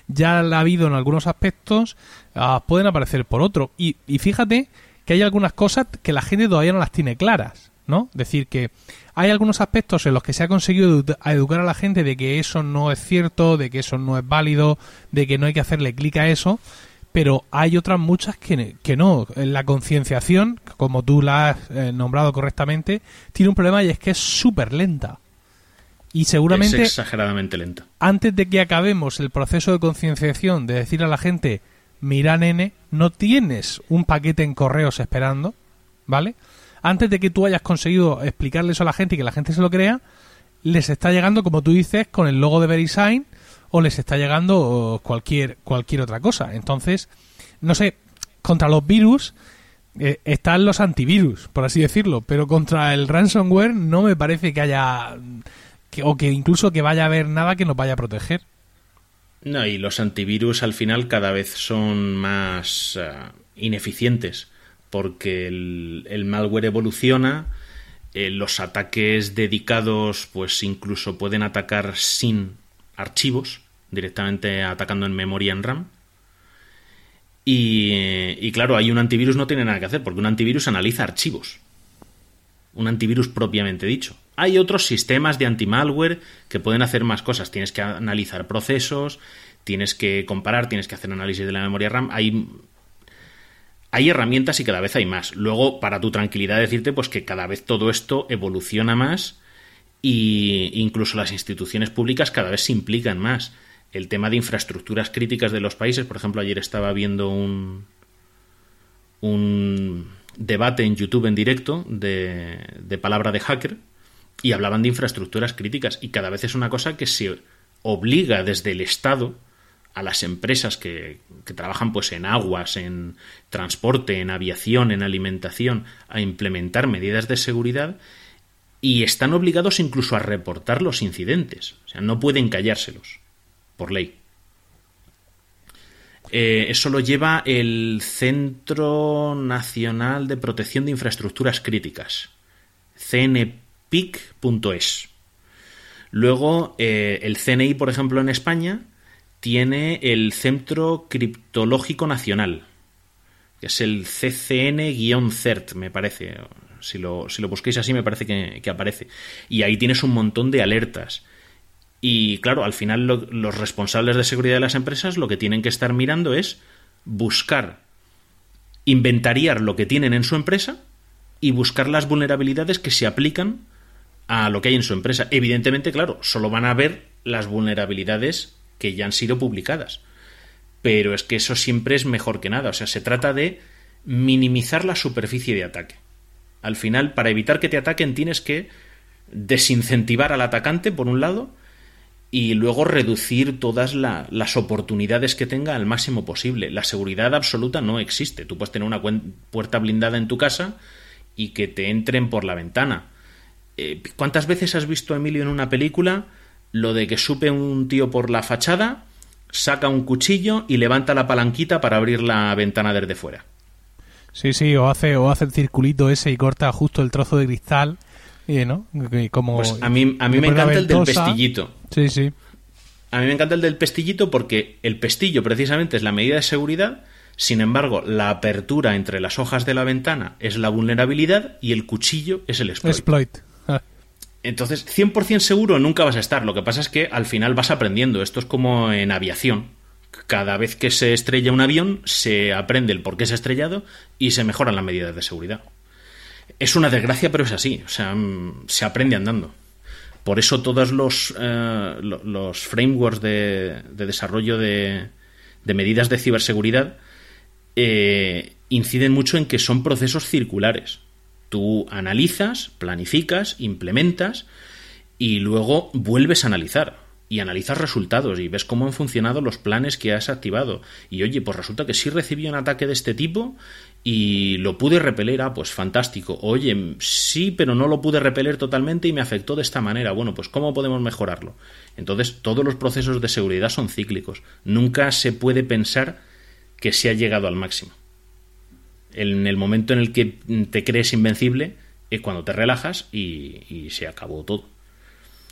ya la ha habido en algunos aspectos, ah, pueden aparecer por otro. Y, y fíjate que hay algunas cosas que la gente todavía no las tiene claras, ¿no? Decir que hay algunos aspectos en los que se ha conseguido educar a la gente de que eso no es cierto, de que eso no es válido, de que no hay que hacerle clic a eso, pero hay otras muchas que, que no. La concienciación, como tú la has eh, nombrado correctamente, tiene un problema y es que es súper lenta. Y seguramente. Es exageradamente lenta. Antes de que acabemos el proceso de concienciación, de decir a la gente, mira nene, no tienes un paquete en correos esperando, ¿vale? antes de que tú hayas conseguido explicarle eso a la gente y que la gente se lo crea, les está llegando, como tú dices, con el logo de VeriSign o les está llegando cualquier, cualquier otra cosa. Entonces, no sé, contra los virus eh, están los antivirus, por así decirlo, pero contra el ransomware no me parece que haya, o que incluso que vaya a haber nada que nos vaya a proteger. No, y los antivirus al final cada vez son más eh, ineficientes porque el, malware evoluciona, eh, los ataques dedicados pues incluso pueden atacar sin archivos, directamente atacando en memoria en RAM. Y, y claro, ahí un antivirus no tiene nada que hacer porque un antivirus analiza archivos. Un antivirus propiamente dicho. Hay otros sistemas de anti-malware que pueden hacer más cosas. Tienes que analizar procesos, tienes que comparar, tienes que hacer análisis de la memoria RAM. Hay, hay herramientas y cada vez hay más. Luego, para tu tranquilidad, decirte pues que cada vez todo esto evoluciona más e incluso las instituciones públicas cada vez se implican más. El tema de infraestructuras críticas de los países, por ejemplo, ayer estaba viendo un, un debate en YouTube en directo de, de palabra de hacker y hablaban de infraestructuras críticas y cada vez es una cosa que se obliga desde el Estado a las empresas que, que, trabajan pues en aguas, en transporte, en aviación, en alimentación, a implementar medidas de seguridad y están obligados incluso a reportar los incidentes. O sea, no pueden callárselos, por ley. Eh, eso lo lleva el Centro Nacional de Protección de Infraestructuras Críticas, cnpic.es. Luego, eh, el CNI, por ejemplo, en España, tiene el Centro Criptológico Nacional, que es el CCN-CERT, me parece. Si lo, si lo busquéis así, me parece que, que aparece. Y ahí tienes un montón de alertas y claro, al final los responsables de seguridad de las empresas lo que tienen que estar mirando es buscar, inventariar lo que tienen en su empresa y buscar las vulnerabilidades que se aplican a lo que hay en su empresa. Evidentemente, claro, solo van a ver las vulnerabilidades que ya han sido publicadas. Pero es que eso siempre es mejor que nada. O sea, se trata de minimizar la superficie de ataque. Al final, para evitar que te ataquen, tienes que desincentivar al atacante, por un lado, y luego reducir todas las oportunidades que tenga al máximo posible. La seguridad absoluta no existe. Tú puedes tener una puerta blindada en tu casa y que te entren por la ventana. Eh, ¿Cuántas veces has visto, Emilio, en una película lo de que supe un tío por la fachada, saca un cuchillo y levanta la palanquita para abrir la ventana desde fuera? Sí, sí, o hace, o hace el circulito ese y corta justo el trozo de cristal como pues a mí, a mí me encanta el del pestillito. Sí, sí. A mí me encanta el del pestillito porque el pestillo precisamente es la medida de seguridad, sin embargo, la apertura entre las hojas de la ventana es la vulnerabilidad y el cuchillo es el exploit. exploit. Ah. Entonces, 100% seguro nunca vas a estar. Lo que pasa es que al final vas aprendiendo. Esto es como en aviación. Cada vez que se estrella un avión, se aprende el por qué se ha estrellado y se mejoran las medidas de seguridad. Es una desgracia, pero es así. O sea, mm, se aprende andando. Por eso todos los, eh, frameworks de, desarrollo de, medidas de ciberseguridad eh, inciden mucho en que son procesos circulares. Tú analizas, planificas, implementas y luego vuelves a analizar y analizas resultados y ves cómo han funcionado los planes que has activado. Y oye, pues resulta que sí recibí un ataque de este tipo y lo pude repeler, ah, pues fantástico. Oye, sí, pero no lo pude repeler totalmente y me afectó de esta manera. Bueno, pues ¿cómo podemos mejorarlo? Entonces, todos los procesos de seguridad son cíclicos. Nunca se puede pensar que se ha llegado al máximo. En el momento en el que te crees invencible es cuando te relajas y, y se acabó todo.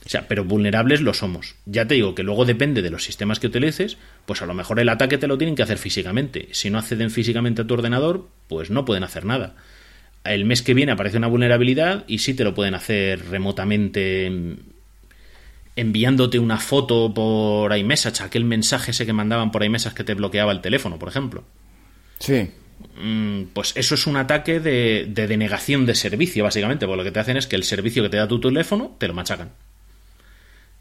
O sea, pero vulnerables lo somos. Ya te digo que luego depende de los sistemas que utilices, pues a lo mejor el ataque te lo tienen que hacer físicamente. Si no acceden físicamente a tu ordenador, pues no pueden hacer nada. El mes que viene aparece una vulnerabilidad y sí te lo pueden hacer remotamente enviándote una foto por iMessage, aquel mensaje ese que mandaban por iMessage que te bloqueaba el teléfono, por ejemplo. Sí. Mm, pues eso es un ataque de, de denegación de servicio, básicamente, porque lo que te hacen es que el servicio que te da tu teléfono te lo machacan.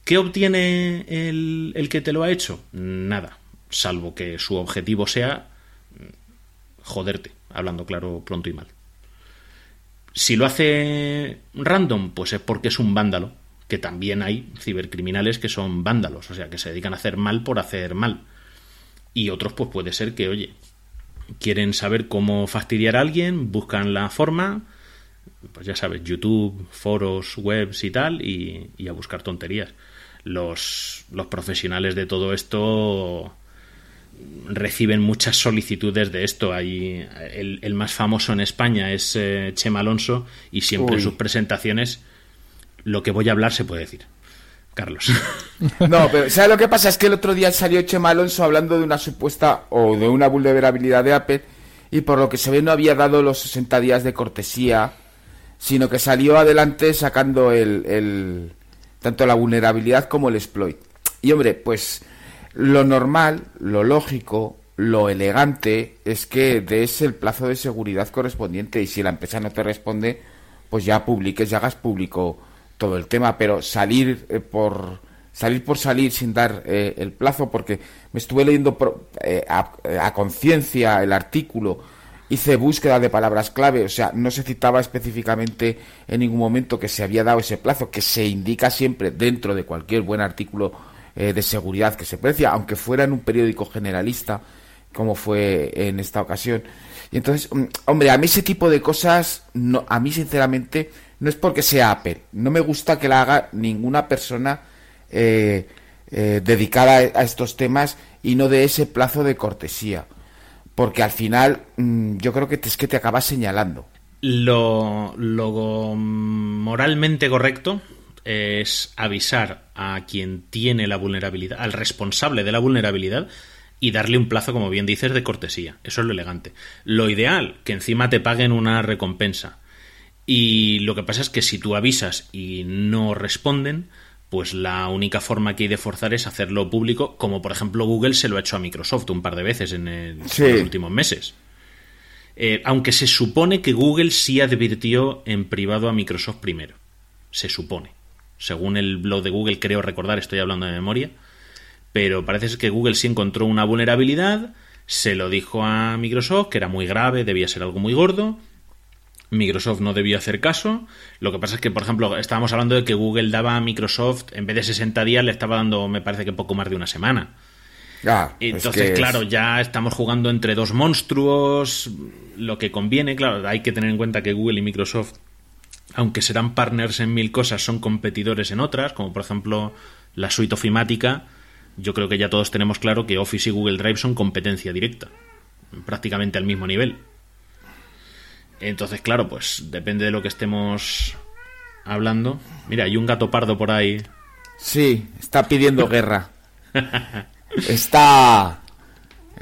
¿Qué obtiene el, que te lo ha hecho? Nada, salvo que su objetivo sea mm, joderte, hablando claro, pronto y mal. Si lo hace random, pues es porque es un vándalo, que también hay cibercriminales que son vándalos, o sea, que se dedican a hacer mal por hacer mal. Y otros, pues puede ser que, oye, quieren saber cómo fastidiar a alguien, buscan la forma, pues ya sabes, YouTube, foros, webs y tal, y a buscar tonterías. Los, los profesionales de todo esto reciben muchas solicitudes de esto. Hay, el, más famoso en España es eh, Chema Alonso y siempre en sus presentaciones lo que voy a hablar se puede decir. Carlos. No, pero ¿sabes lo que pasa? Es que el otro día salió Chema Alonso hablando de una supuesta o de una vulnerabilidad de Apple y por lo que se ve no había dado los 60 días de cortesía, sino que salió adelante sacando el, el tanto la vulnerabilidad como el exploit. Y hombre, pues lo normal, lo lógico, lo elegante es que des el plazo de seguridad correspondiente y si la empresa no te responde, pues ya publiques, ya hagas público todo el tema, pero salir eh, por salir por salir sin dar eh, el plazo, porque me estuve leyendo eh, a, conciencia el artículo, hice búsqueda de palabras clave, o sea, no se citaba específicamente en ningún momento que se había dado ese plazo, que se indica siempre dentro de cualquier buen artículo de seguridad que se precia, aunque fuera en un periódico generalista, como fue en esta ocasión. Y entonces, mm, hombre, a mí ese tipo de cosas, no, a mí sinceramente, no es porque sea Apple. No me gusta que la haga ninguna persona eh, eh, dedicada a estos temas y no de ese plazo de cortesía. Porque al final mm, yo creo que es que te acabas señalando. Lo, lo moralmente correcto es avisar a quien tiene la vulnerabilidad, al responsable de la vulnerabilidad, y darle un plazo, como bien dices, de cortesía. Eso es lo elegante. Lo ideal, que encima te paguen una recompensa. Y lo que pasa es que si tú avisas y no responden, pues la única forma que hay de forzar es hacerlo público, como por ejemplo Google se lo ha hecho a Microsoft un par de veces en, los últimos meses. Eh, aunque se supone que Google sí advirtió en privado a Microsoft primero. Se supone. Según el blog de Google, creo recordar, estoy hablando de memoria. Pero parece que Google sí encontró una vulnerabilidad, se lo dijo a Microsoft, que era muy grave, debía ser algo muy gordo, Microsoft no debió hacer caso. Lo que pasa es que, por ejemplo, estábamos hablando de que Google daba a Microsoft, en vez de 60 días, le estaba dando, me parece que poco más de una semana. Ah, Entonces, claro, ya estamos jugando entre dos monstruos. Lo que conviene, claro, hay que tener en cuenta que Google y Microsoft, aunque serán partners en mil cosas, son competidores en otras, como por ejemplo la suite ofimática. Yo creo que ya todos tenemos claro que Office y Google Drive son competencia directa, prácticamente al mismo nivel. Entonces, claro, pues depende de lo que estemos hablando. Mira, hay un gato pardo por ahí. Sí, está pidiendo guerra. Está...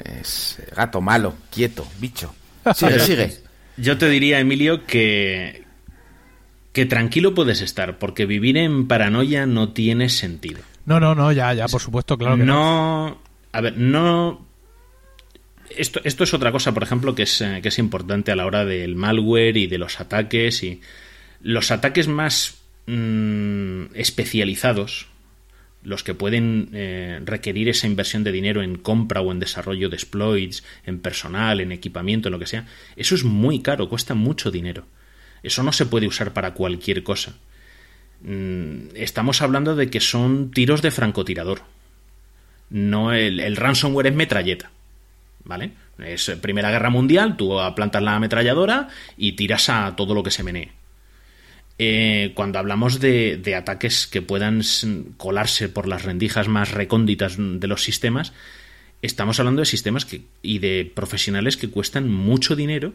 Es gato malo, quieto, bicho. Sigue, sigue. Yo te diría, Emilio, que... Que tranquilo puedes estar, porque vivir en paranoia no tiene sentido. No, no, no, ya, ya, por supuesto, claro que no. no. A ver, no esto, esto es otra cosa, por ejemplo, que es, eh, que es importante a la hora del malware y de los ataques. Y los ataques más mm, especializados, los que pueden eh, requerir esa inversión de dinero en compra o en desarrollo de exploits, en personal, en equipamiento, en lo que sea, eso es muy caro, cuesta mucho dinero. Eso no se puede usar para cualquier cosa. Mm, estamos hablando de que son tiros de francotirador. No el, el ransomware es metralleta. ¿Vale? Es Primera Guerra Mundial, tú plantas la ametralladora y tiras a todo lo que se menee. Eh, cuando hablamos de, ataques que puedan colarse por las rendijas más recónditas de los sistemas, estamos hablando de sistemas que, y de profesionales que cuestan mucho dinero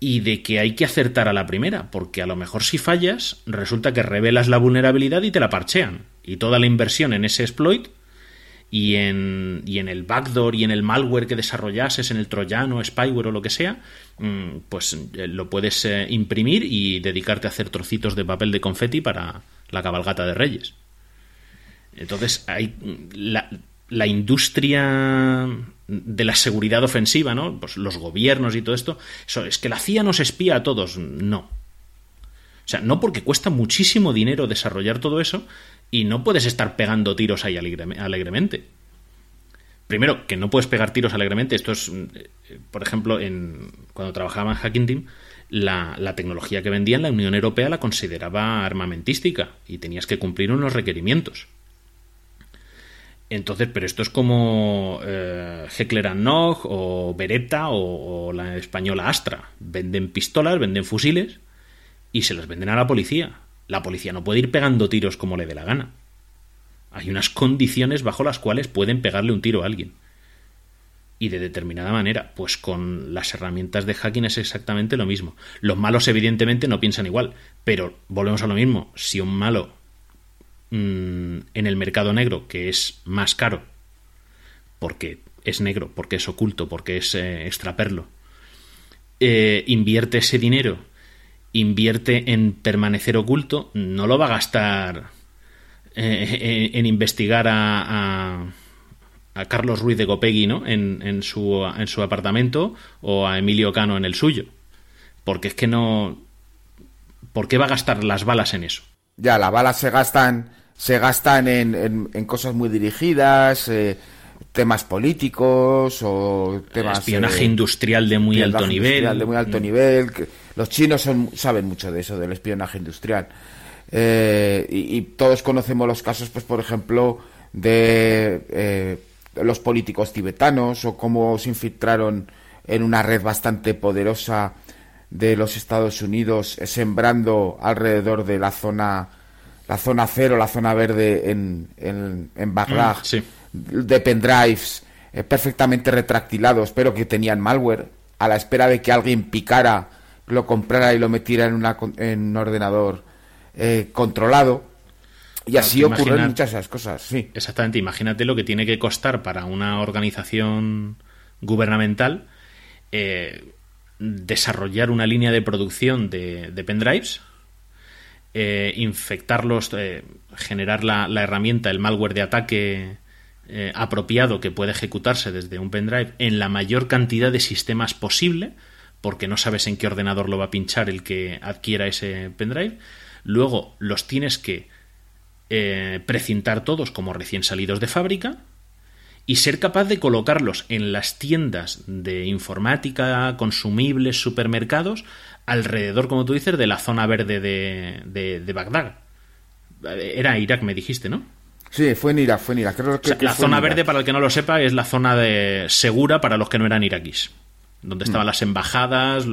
y de que hay que acertar a la primera, porque a lo mejor si fallas, resulta que revelas la vulnerabilidad y te la parchean. Y toda la inversión en ese exploit y en, y en el backdoor y en el malware que desarrollases, en el troyano, spyware o lo que sea, mm, pues eh, lo puedes eh, imprimir y dedicarte a hacer trocitos de papel de confeti para la cabalgata de Reyes. Entonces, hay la, la industria de la seguridad ofensiva, ¿no? Pues los gobiernos y todo esto, es que la CIA nos espía a todos. No. O sea, no porque cuesta muchísimo dinero desarrollar todo eso, y no puedes estar pegando tiros ahí alegremente. Primero, que no puedes pegar tiros alegremente. Esto es, eh, por ejemplo, en, cuando trabajaba en Hacking Team, la, la, tecnología que vendían la Unión Europea la consideraba armamentística y tenías que cumplir unos requerimientos. Entonces, pero esto es como eh, Heckler Nog o Beretta o, o, la española Astra. Venden pistolas, venden fusiles y se las venden a la policía. La policía no puede ir pegando tiros como le dé la gana. Hay unas condiciones bajo las cuales pueden pegarle un tiro a alguien. Y de determinada manera, pues con las herramientas de hacking es exactamente lo mismo. Los malos evidentemente no piensan igual, pero volvemos a lo mismo. Si un malo mm, en el mercado negro, que es más caro, porque es negro, porque es oculto, porque es eh, extraperlo, eh, invierte ese dinero, invierte en permanecer oculto, no lo va a gastar eh, en, investigar a, a, Carlos Ruiz de Copegui ¿no? En, en, su, en su apartamento o a Emilio Cano en el suyo. Porque es que no... ¿Por qué va a gastar las balas en eso? Ya, las balas se gastan, se gastan en, en, cosas muy dirigidas, eh, temas políticos o temas espionaje eh, industrial de muy alto nivel. de muy alto mm. nivel los chinos son, saben mucho de eso del espionaje industrial. Eh, y, todos conocemos los casos pues por ejemplo de eh, los políticos tibetanos o cómo se infiltraron en una red bastante poderosa de los Estados Unidos sembrando alrededor de la zona la zona cero la zona verde en, en, Bagdad mm, sí de pendrives eh, perfectamente retractilados, pero que tenían malware, a la espera de que alguien picara, lo comprara y lo metiera en, una, en un ordenador eh, controlado. Y así ocurren muchas esas cosas, sí. Exactamente, imagínate lo que tiene que costar para una organización gubernamental eh, desarrollar una línea de producción de, pendrives, infectarlos, generar la, la, herramienta, el malware de ataque eh, apropiado que puede ejecutarse desde un pendrive en la mayor cantidad de sistemas posible, porque no sabes en qué ordenador lo va a pinchar el que adquiera ese pendrive. Luego los tienes que eh, precintar todos como recién salidos de fábrica y ser capaz de colocarlos en las tiendas de informática, consumibles, supermercados, alrededor, como tú dices, de la zona verde de, Bagdad. Era Irak, me dijiste, ¿no? Sí, fue en Irak, fue en Irak. la zona verde, para el que no lo sepa, es la zona de segura para los que no eran iraquíes. Donde estaban mm. las embajadas,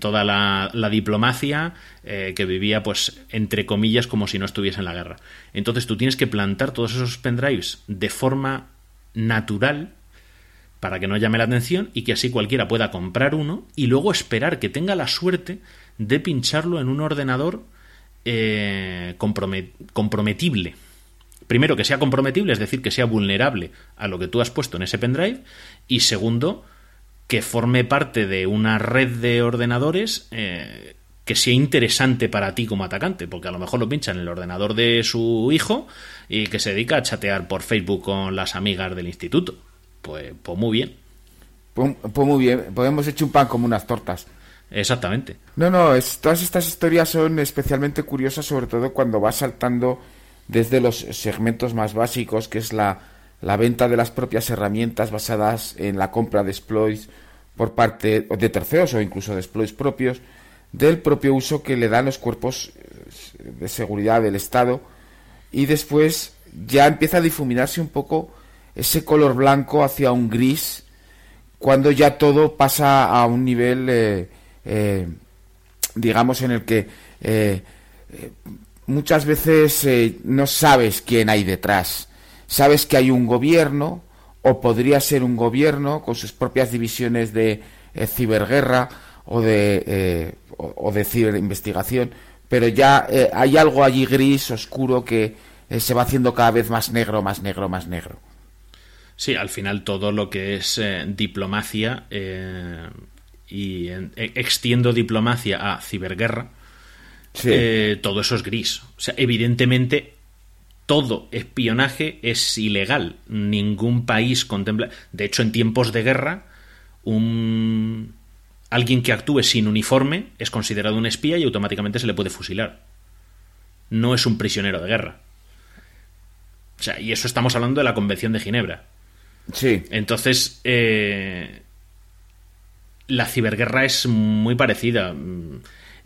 toda la, diplomacia eh, que vivía, pues, entre comillas, como si no estuviese en la guerra. Entonces tú tienes que plantar todos esos pendrives de forma natural para que no llame la atención y que así cualquiera pueda comprar uno y luego esperar que tenga la suerte de pincharlo en un ordenador eh, comprometible primero, que sea comprometible, es decir, que sea vulnerable a lo que tú has puesto en ese pendrive, y segundo, que forme parte de una red de ordenadores eh, que sea interesante para ti como atacante, porque a lo mejor lo pincha en el ordenador de su hijo y que se dedica a chatear por Facebook con las amigas del instituto. Pues, pues muy bien. Pues, pues muy bien, podemos echar un pan como unas tortas. Exactamente. No, no, todas estas historias son especialmente curiosas, sobre todo cuando vas saltando desde los segmentos más básicos, que es la, la venta de las propias herramientas basadas en la compra de exploits por parte de terceros o incluso de exploits propios, del propio uso que le dan los cuerpos eh, de seguridad del Estado. Y después ya empieza a difuminarse un poco ese color blanco hacia un gris cuando ya todo pasa a un nivel eh, eh, digamos en el que muchas veces eh, no sabes quién hay detrás. Sabes que hay un gobierno, o podría ser un gobierno con sus propias divisiones de eh, ciberguerra o de, eh, o, de ciberinvestigación, pero ya hay algo allí gris, oscuro, que se va haciendo cada vez más negro, más negro, más negro. Sí, al final todo lo que es diplomacia y extiendo diplomacia a ciberguerra, eh, todo eso es gris. O sea, evidentemente todo espionaje es ilegal. Ningún país contempla. De hecho, en tiempos de guerra, un alguien que actúe sin uniforme es considerado un espía y automáticamente se le puede fusilar. No es un prisionero de guerra. O sea, y eso estamos hablando de la Convención de Ginebra. Sí. Entonces, eh, la ciberguerra es muy parecida.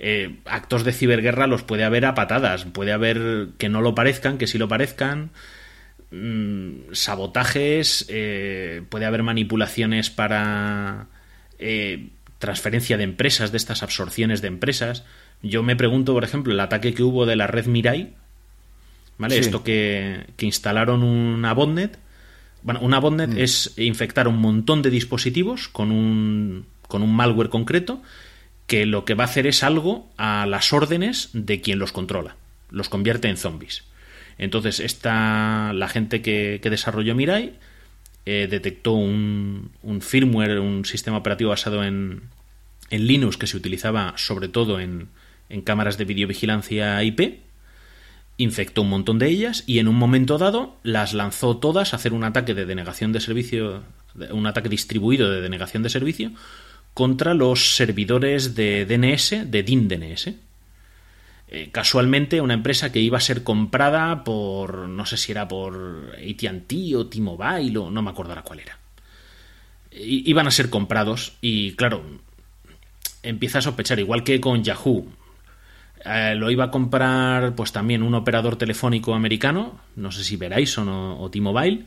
Eh, actos de ciberguerra los puede haber a patadas, puede haber que no lo parezcan, que sí lo parezcan, mm, sabotajes, eh, puede haber manipulaciones para eh, transferencia de empresas, de estas absorciones de empresas. Yo me pregunto, por ejemplo, el ataque que hubo de la red Mirai, ¿Vale? Esto que, instalaron una botnet. Bueno, una botnet mm. es infectar un montón de dispositivos con un, con un malware concreto que lo que va a hacer es algo a las órdenes de quien los controla. Los convierte en zombies. Entonces, esta, la gente que, desarrolló Mirai eh, detectó un, un, firmware, un sistema operativo basado en, en Linux que se utilizaba sobre todo en, en cámaras de videovigilancia IP, infectó un montón de ellas y en un momento dado las lanzó todas a hacer un ataque de denegación de servicio, un ataque distribuido de denegación de servicio contra los servidores de DNS de DIN DNS. Eh, casualmente una empresa que iba a ser comprada por, no sé si era por ATT o T-Mobile o no me acuerdo ahora cuál era. iban a ser comprados y claro, empieza a sospechar, igual que con Yahoo. Eh, lo iba a comprar pues también un operador telefónico americano, no sé si Verizon o, T-Mobile,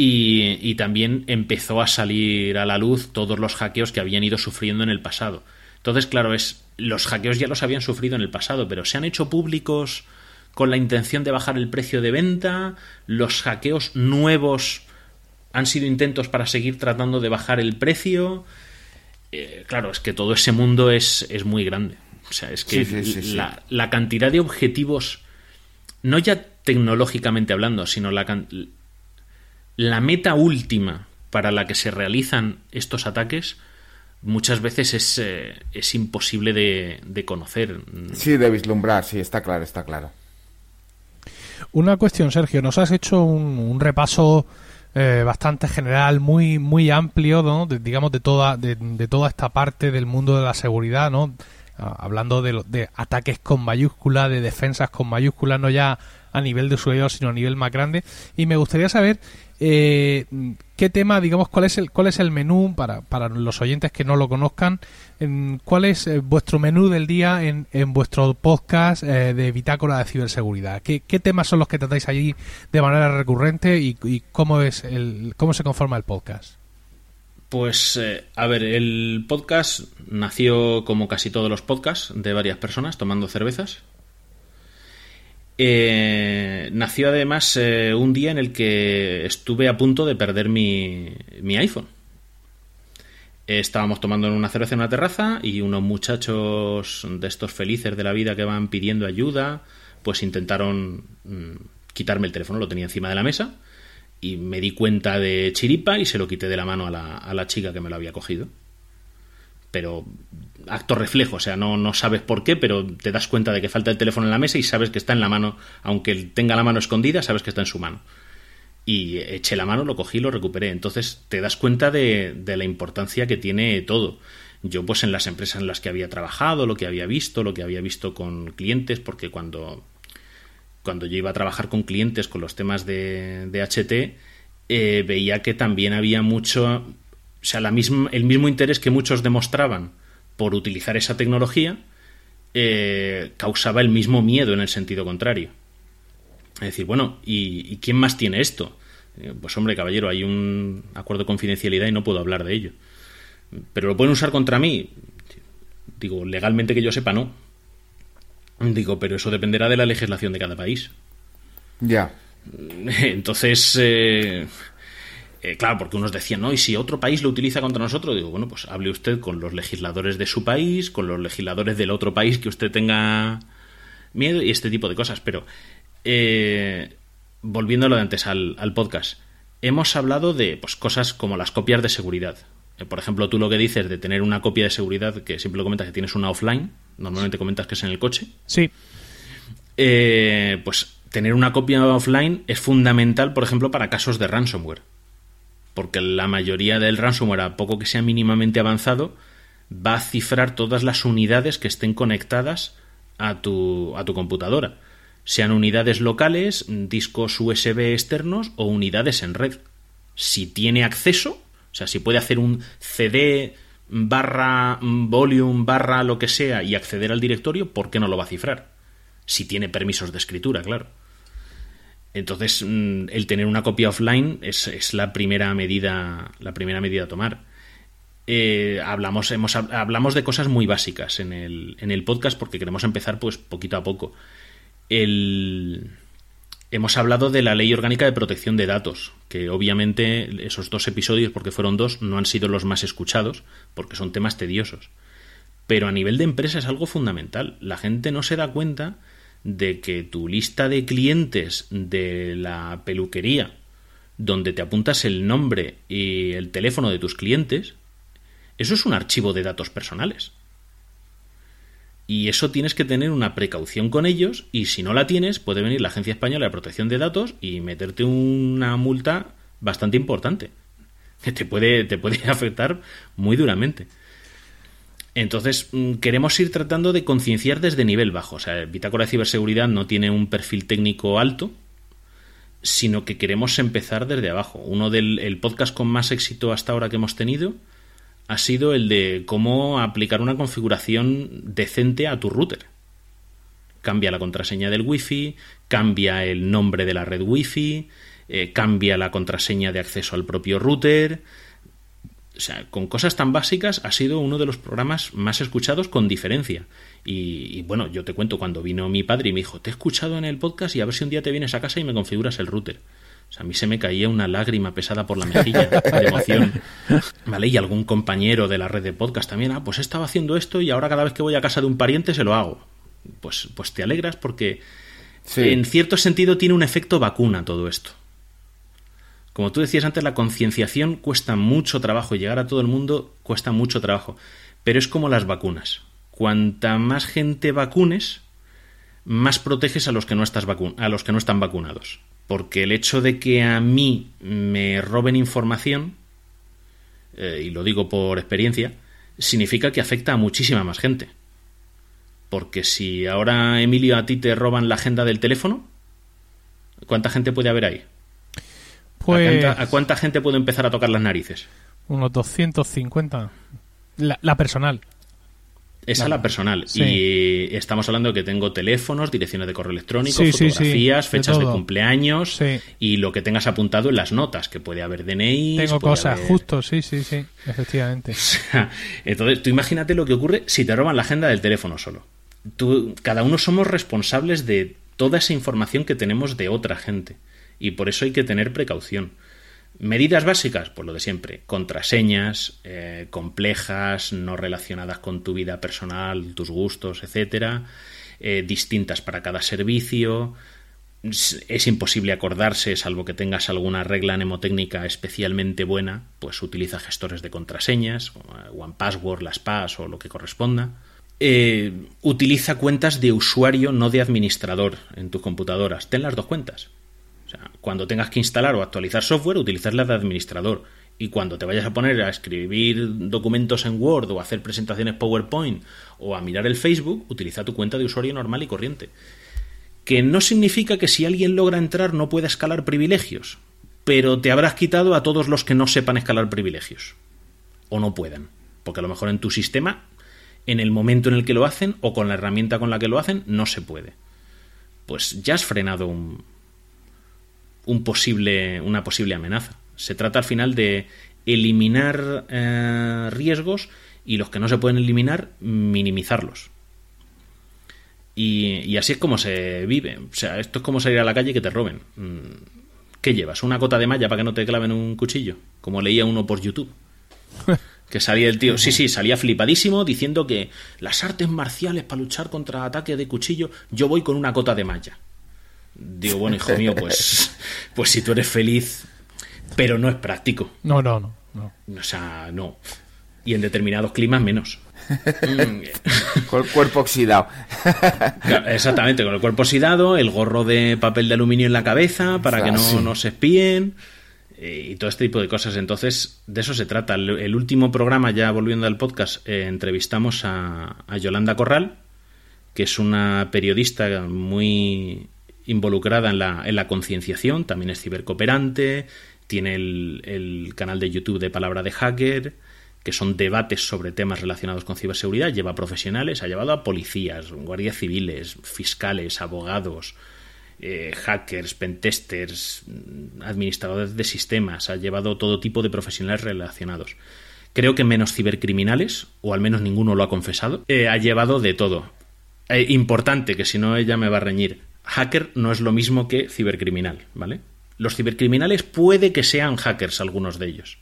y, y, también empezó a salir a la luz todos los hackeos que habían ido sufriendo en el pasado. Entonces, claro, es los hackeos ya los habían sufrido en el pasado, pero se han hecho públicos con la intención de bajar el precio de venta, los hackeos nuevos han sido intentos para seguir tratando de bajar el precio. Eh, claro, es que todo ese mundo es, es muy grande. O sea, es que la, la, cantidad de objetivos, no ya tecnológicamente hablando, sino la, la meta última para la que se realizan estos ataques, muchas veces es, eh, es imposible de, de, conocer. Sí, de vislumbrar, sí, está claro, está claro. Una cuestión, Sergio, nos has hecho un, un repaso eh, bastante general, muy muy amplio, ¿no? digamos de toda de, toda esta parte del mundo de la seguridad, ¿no? Ah, hablando de, de ataques con mayúsculas, de defensas con mayúsculas, no ya a nivel de usuario, sino a nivel más grande. Y me gustaría saber eh, qué tema, digamos, cuál es el, cuál es el menú para, los oyentes que no lo conozcan, cuál es eh, vuestro menú del día en, en vuestro podcast eh, de Bitácora de Ciberseguridad. ¿Qué, ¿Qué, temas son los que tratáis allí de manera recurrente y, cómo, es el, cómo se conforma el podcast? Pues, a ver, el podcast nació como casi todos los podcasts de varias personas tomando cervezas eh, nació además eh, un día en el que estuve a punto de perder mi, mi iPhone. Estábamos tomando una cerveza en una terraza y unos muchachos de estos felices de la vida que van pidiendo ayuda, pues intentaron mm, quitarme el teléfono, lo tenía encima de la mesa y me di cuenta de chiripa y se lo quité de la mano a la, a la chica que me lo había cogido. Pero acto reflejo, o sea, no, no sabes por qué, pero te das cuenta de que falta el teléfono en la mesa y sabes que está en la mano, aunque tenga la mano escondida, sabes que está en su mano. Y eché la mano, lo cogí lo recuperé. Entonces te das cuenta de, de la importancia que tiene todo. Yo pues en las empresas en las que había trabajado, lo que había visto, lo que había visto con clientes, porque cuando, cuando yo iba a trabajar con clientes con los temas de, de HT, eh, veía que también había mucho, o sea, la misma, el mismo interés que muchos demostraban por utilizar esa tecnología eh, causaba el mismo miedo en el sentido contrario. Es decir, bueno, ¿y, quién más tiene esto? Eh, pues hombre, caballero, hay un acuerdo de confidencialidad y no puedo hablar de ello. Pero lo pueden usar contra mí. Digo, legalmente que yo sepa, no. Digo, pero eso dependerá de la legislación de cada país. Ya. Entonces, eh, eh, claro, porque unos decían, no, y si otro país lo utiliza contra nosotros, digo, bueno, pues hable usted con los legisladores de su país, con los legisladores del otro país que usted tenga miedo y este tipo de cosas. Pero, eh, volviendo a lo de antes al, podcast, hemos hablado de pues, cosas como las copias de seguridad. Eh, por ejemplo, tú lo que dices de tener una copia de seguridad, que siempre lo comentas que tienes una offline, normalmente comentas que es en el coche. Sí. pues tener una copia offline es fundamental, por ejemplo, para casos de ransomware porque la mayoría del ransomware, a poco que sea mínimamente avanzado, va a cifrar todas las unidades que estén conectadas a tu, a tu computadora, sean unidades locales, discos USB externos o unidades en red. Si tiene acceso, o sea, si puede hacer un CD barra volume barra lo que sea y acceder al directorio, ¿por qué no lo va a cifrar? Si tiene permisos de escritura, claro. Entonces, mm, el tener una copia offline es, la primera medida, la primera medida a tomar. Eh, hablamos, hemos, hablamos de cosas muy básicas en el, en el podcast porque queremos empezar pues poquito a poco. El, hemos hablado de la Ley Orgánica de Protección de Datos, que obviamente esos dos episodios, porque fueron dos, no han sido los más escuchados, porque son temas tediosos. Pero a nivel de empresa es algo fundamental. La gente no se da cuenta de que tu lista de clientes de la peluquería, donde te apuntas el nombre y el teléfono de tus clientes, eso es un archivo de datos personales. Y eso tienes que tener una precaución con ellos y si no la tienes puede venir la Agencia Española de Protección de Datos y meterte una multa bastante importante que te puede, te puede afectar muy duramente. Entonces, mm, queremos ir tratando de concienciar desde nivel bajo. O sea, Bitácora de Ciberseguridad no tiene un perfil técnico alto, sino que queremos empezar desde abajo. Uno del el podcast con más éxito hasta ahora que hemos tenido ha sido el de cómo aplicar una configuración decente a tu router. Cambia la contraseña del wifi, cambia el nombre de la red wifi, eh, cambia la contraseña de acceso al propio router, o sea, con cosas tan básicas ha sido uno de los programas más escuchados con diferencia. Y, bueno, yo te cuento, cuando vino mi padre y me dijo, te he escuchado en el podcast y a ver si un día te vienes a casa y me configuras el router. O sea, a mí se me caía una lágrima pesada por la mejilla de emoción. ¿Vale? Y algún compañero de la red de podcast también, ah, pues estaba haciendo esto y ahora cada vez que voy a casa de un pariente se lo hago. Pues, pues te alegras porque en cierto sentido tiene un efecto vacuna todo esto. Como tú decías antes, la concienciación cuesta mucho trabajo llegar a todo el mundo cuesta mucho trabajo. Pero es como las vacunas. Cuanta más gente vacunes, más proteges a los que no, estás a los que no están vacunados. Porque el hecho de que a mí me roben información, eh, y lo digo por experiencia, significa que afecta a muchísima más gente. Porque si ahora, Emilio, a ti te roban la agenda del teléfono, ¿cuánta gente puede haber ahí? Pues ¿A, cuánta, gente puedo empezar a tocar las narices? Unos 250. La, la personal. Esa es la personal. Y estamos hablando de que tengo teléfonos, direcciones de correo electrónico, fotografías, fechas de, cumpleaños y lo que tengas apuntado en las notas, que puede haber DNI. Tengo cosas, justo, sí, sí, sí, efectivamente. entonces, tú imagínate lo que ocurre si te roban la agenda del teléfono solo. Tú, cada uno somos responsables de toda esa información que tenemos de otra gente y por eso hay que tener precaución. Medidas básicas, pues lo de siempre, contraseñas eh, complejas, no relacionadas con tu vida personal, tus gustos, etcétera, eh, distintas para cada servicio. Es imposible acordarse, salvo que tengas alguna regla mnemotécnica especialmente buena, pues utiliza gestores de contraseñas, eh, OnePassword, LastPass o lo que corresponda. utiliza cuentas de usuario, no de administrador en tus computadoras. Ten las dos cuentas. O sea, cuando tengas que instalar o actualizar software, utilizarla de administrador. Y cuando te vayas a poner a escribir documentos en Word o a hacer presentaciones PowerPoint o a mirar el Facebook, utiliza tu cuenta de usuario normal y corriente. Que no significa que si alguien logra entrar no pueda escalar privilegios, pero te habrás quitado a todos los que no sepan escalar privilegios. O no puedan. Porque a lo mejor en tu sistema, en el momento en el que lo hacen o con la herramienta con la que lo hacen, no se puede. Pues ya has frenado un, un posible, una posible amenaza. Se trata al final de eliminar eh, riesgos y los que no se pueden eliminar, minimizarlos. Y, así es como se vive. O sea, esto es como salir a la calle y que te roben. Mm, ¿Qué llevas? ¿Una cota de malla para que no te claven un cuchillo? Como leía uno por YouTube. Que salía el tío, sí, sí, salía flipadísimo diciendo que las artes marciales para luchar contra ataque de cuchillo, yo voy con una cota de malla. Digo, bueno, hijo mío, pues, pues si tú eres feliz, pero no es práctico. No, no, no. no. O sea, no. Y en determinados climas menos. con el cuerpo oxidado. Exactamente, con el cuerpo oxidado, el gorro de papel de aluminio en la cabeza para que no, no se espíen eh, y todo este tipo de cosas. Entonces, de eso se trata. El, último programa, ya volviendo al podcast, eh, entrevistamos a, a Yolanda Corral, que es una periodista muy involucrada en la, en la concienciación, también es cibercooperante, tiene el, canal de YouTube de Palabra de Hacker, que son debates sobre temas relacionados con ciberseguridad, lleva profesionales, ha llevado a policías, guardias civiles, fiscales, abogados, eh, hackers, pentesters, administradores de sistemas, ha llevado todo tipo de profesionales relacionados. Creo que menos cibercriminales, o al menos ninguno lo ha confesado, eh, ha llevado de todo. Eh, importante, que si no ella me va a reñir hacker no es lo mismo que cibercriminal, ¿vale? Los cibercriminales puede que sean hackers algunos de ellos,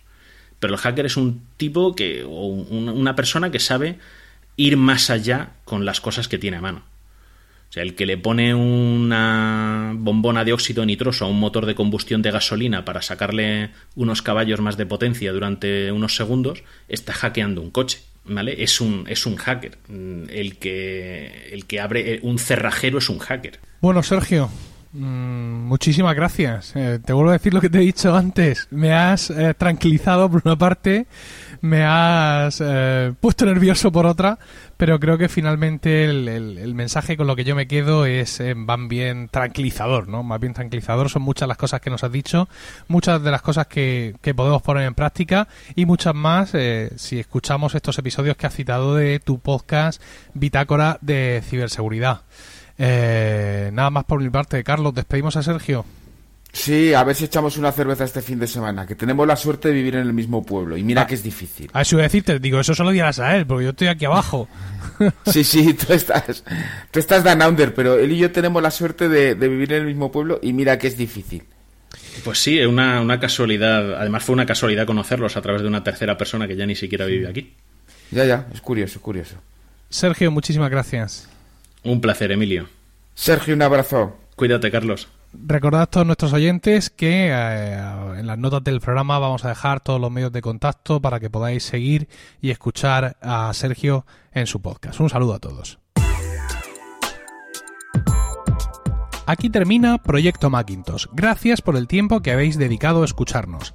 pero el hacker es un tipo que o una persona que sabe ir más allá con las cosas que tiene a mano. O sea, el que le pone una bombona de óxido nitroso a un motor de combustión de gasolina para sacarle unos caballos más de potencia durante unos segundos, está hackeando un coche. ¿Vale? Es un, es un hacker. El que, el que abre un cerrajero es un hacker. Bueno, Sergio, Mm, muchísimas gracias. Eh, te vuelvo a decir lo que te he dicho antes. Me has eh, tranquilizado por una parte, me has eh, puesto nervioso por otra, pero creo que finalmente el, mensaje con lo que yo me quedo es van bien tranquilizador, ¿no? Más bien tranquilizador. Son muchas las cosas que nos has dicho, muchas de las cosas que, que podemos poner en práctica y muchas más si escuchamos estos episodios que has citado de tu podcast Bitácora de Ciberseguridad. Eh, nada más por mi parte, Carlos, despedimos a Sergio. Sí, a ver si echamos una cerveza este fin de semana, que tenemos la suerte de vivir en el mismo pueblo. Y mira ah, que es difícil. A eso voy a decirte, digo, eso solo dirás a él, porque yo estoy aquí abajo. sí, sí, tú estás, tú estás down under, pero él y yo tenemos la suerte de, vivir en el mismo pueblo y mira que es difícil. Pues sí, una, una casualidad. Además fue una casualidad conocerlos a través de una tercera persona que ya ni siquiera vive aquí. Ya, ya, es curioso, curioso. Sergio, muchísimas gracias. Un placer, Emilio. Sergio, un abrazo. Cuídate, Carlos. Recordad a todos nuestros oyentes que eh, en las notas del programa vamos a dejar todos los medios de contacto para que podáis seguir y escuchar a Sergio en su podcast. Un saludo a todos. Aquí termina Proyecto Macintosh. Gracias por el tiempo que habéis dedicado a escucharnos.